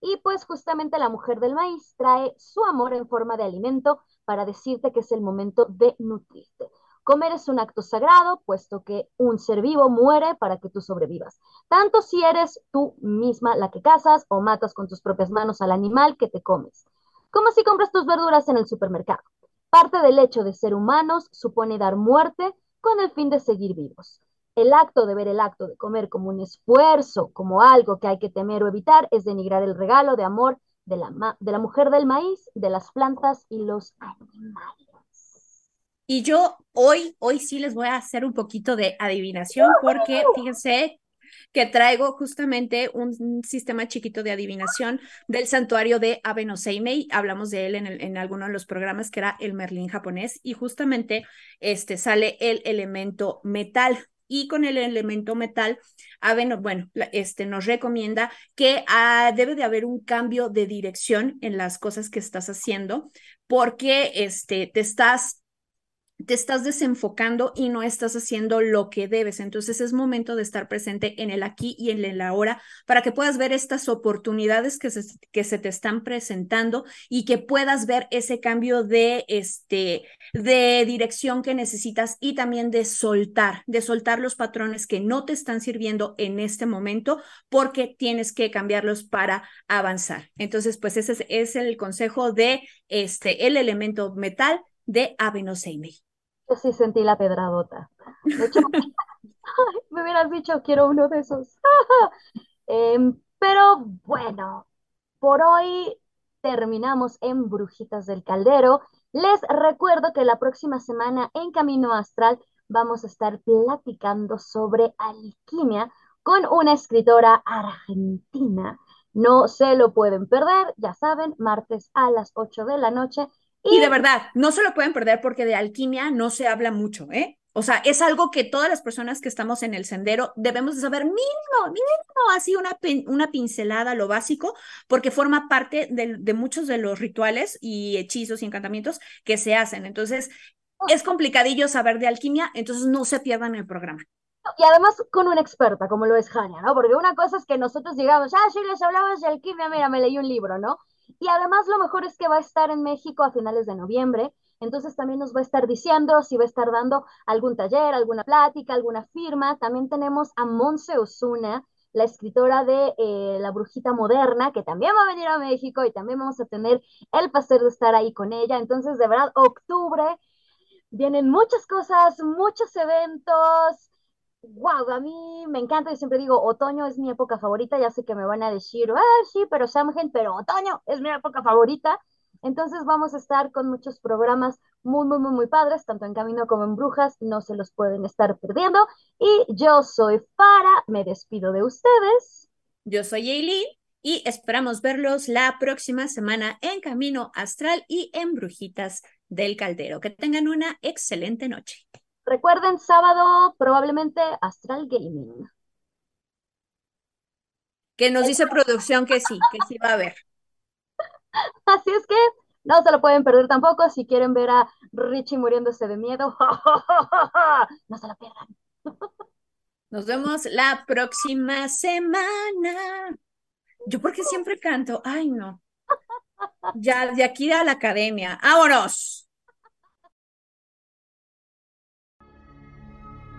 Y pues justamente la mujer del maíz trae su amor en forma de alimento para decirte que es el momento de nutrirte. Comer es un acto sagrado, puesto que un ser vivo muere para que tú sobrevivas. Tanto si eres tú misma la que cazas o matas con tus propias manos al animal que te comes, como si compras tus verduras en el supermercado. Parte del hecho de ser humanos supone dar muerte con el fin de seguir vivos. El acto de ver el acto de comer como un esfuerzo, como algo que hay que temer o evitar, es denigrar el regalo de amor de la, de la mujer del maíz, de las plantas y los animales. Y yo hoy, hoy sí les voy a hacer un poquito de adivinación porque fíjense que traigo justamente un, sistema chiquito de adivinación del santuario de Abenoseimei. Hablamos de él en, en alguno de los programas, que era el Merlín japonés, y justamente este, sale el elemento metal. Y con el elemento metal, Aveno, bueno, este nos recomienda que ah, debe de haber un cambio de dirección en las cosas que estás haciendo, porque este, te estás te estás desenfocando y no estás haciendo lo que debes. Entonces es momento de estar presente en el aquí y en el ahora para que puedas ver estas oportunidades que se, que se te están presentando y que puedas ver ese cambio de, este, de dirección que necesitas y también de soltar, de soltar los patrones que no te están sirviendo en este momento porque tienes que cambiarlos para avanzar. Entonces, pues ese es, el consejo de este, el elemento metal de Avenoseimei. Yo sí sentí la pedradota. De hecho, me hubieras dicho, quiero uno de esos. Em, pero bueno, por hoy terminamos en Brujitas del Caldero. Les recuerdo que la próxima semana en Camino Astral vamos a estar platicando sobre alquimia con una escritora argentina. No se lo pueden perder, ya saben, martes a las 8 de la noche y de verdad, no se lo pueden perder porque de alquimia no se habla mucho, ¿eh? O sea, es algo que todas las personas que estamos en el sendero debemos de saber mínimo, mínimo, así una, una pincelada, lo básico, porque forma parte de, de muchos de los rituales y hechizos y encantamientos que se hacen. Entonces, es complicadillo saber de alquimia, entonces no se pierdan el programa. Y además con una experta, como lo es Jania, ¿no? Porque una cosa es que nosotros digamos, ah, sí, les hablamos de alquimia, mira, me leí un libro, ¿no? Y además lo mejor es que va a estar en México a finales de noviembre, entonces también nos va a estar diciendo si va a estar dando algún taller, alguna plática, alguna firma. También tenemos a Monse Osuna, la escritora de eh, La Brujita Moderna, que también va a venir a México y también vamos a tener el placer de estar ahí con ella. Entonces, de verdad, octubre, vienen muchas cosas, muchos eventos, wow, a mí me encanta y siempre digo, otoño es mi época favorita, ya sé que me van a decir, ah, sí, pero Samhain, pero otoño es mi época favorita. Entonces vamos a estar con muchos programas muy, muy, muy, muy padres, tanto en Camino como en Brujas, no se los pueden estar perdiendo. Y yo soy Fara, me despido de ustedes. Yo soy Eileen y esperamos verlos la próxima semana en Camino Astral y en Brujitas del Caldero. Que tengan una excelente noche. Recuerden, sábado probablemente Astral Gaming. Que nos dice producción que sí, que sí va a haber. Así es que no se lo pueden perder tampoco si quieren ver a Richie muriéndose de miedo. No se lo pierdan. Nos vemos la próxima semana. Yo porque siempre canto, ay no. Ya de aquí a la academia. ¡Vámonos!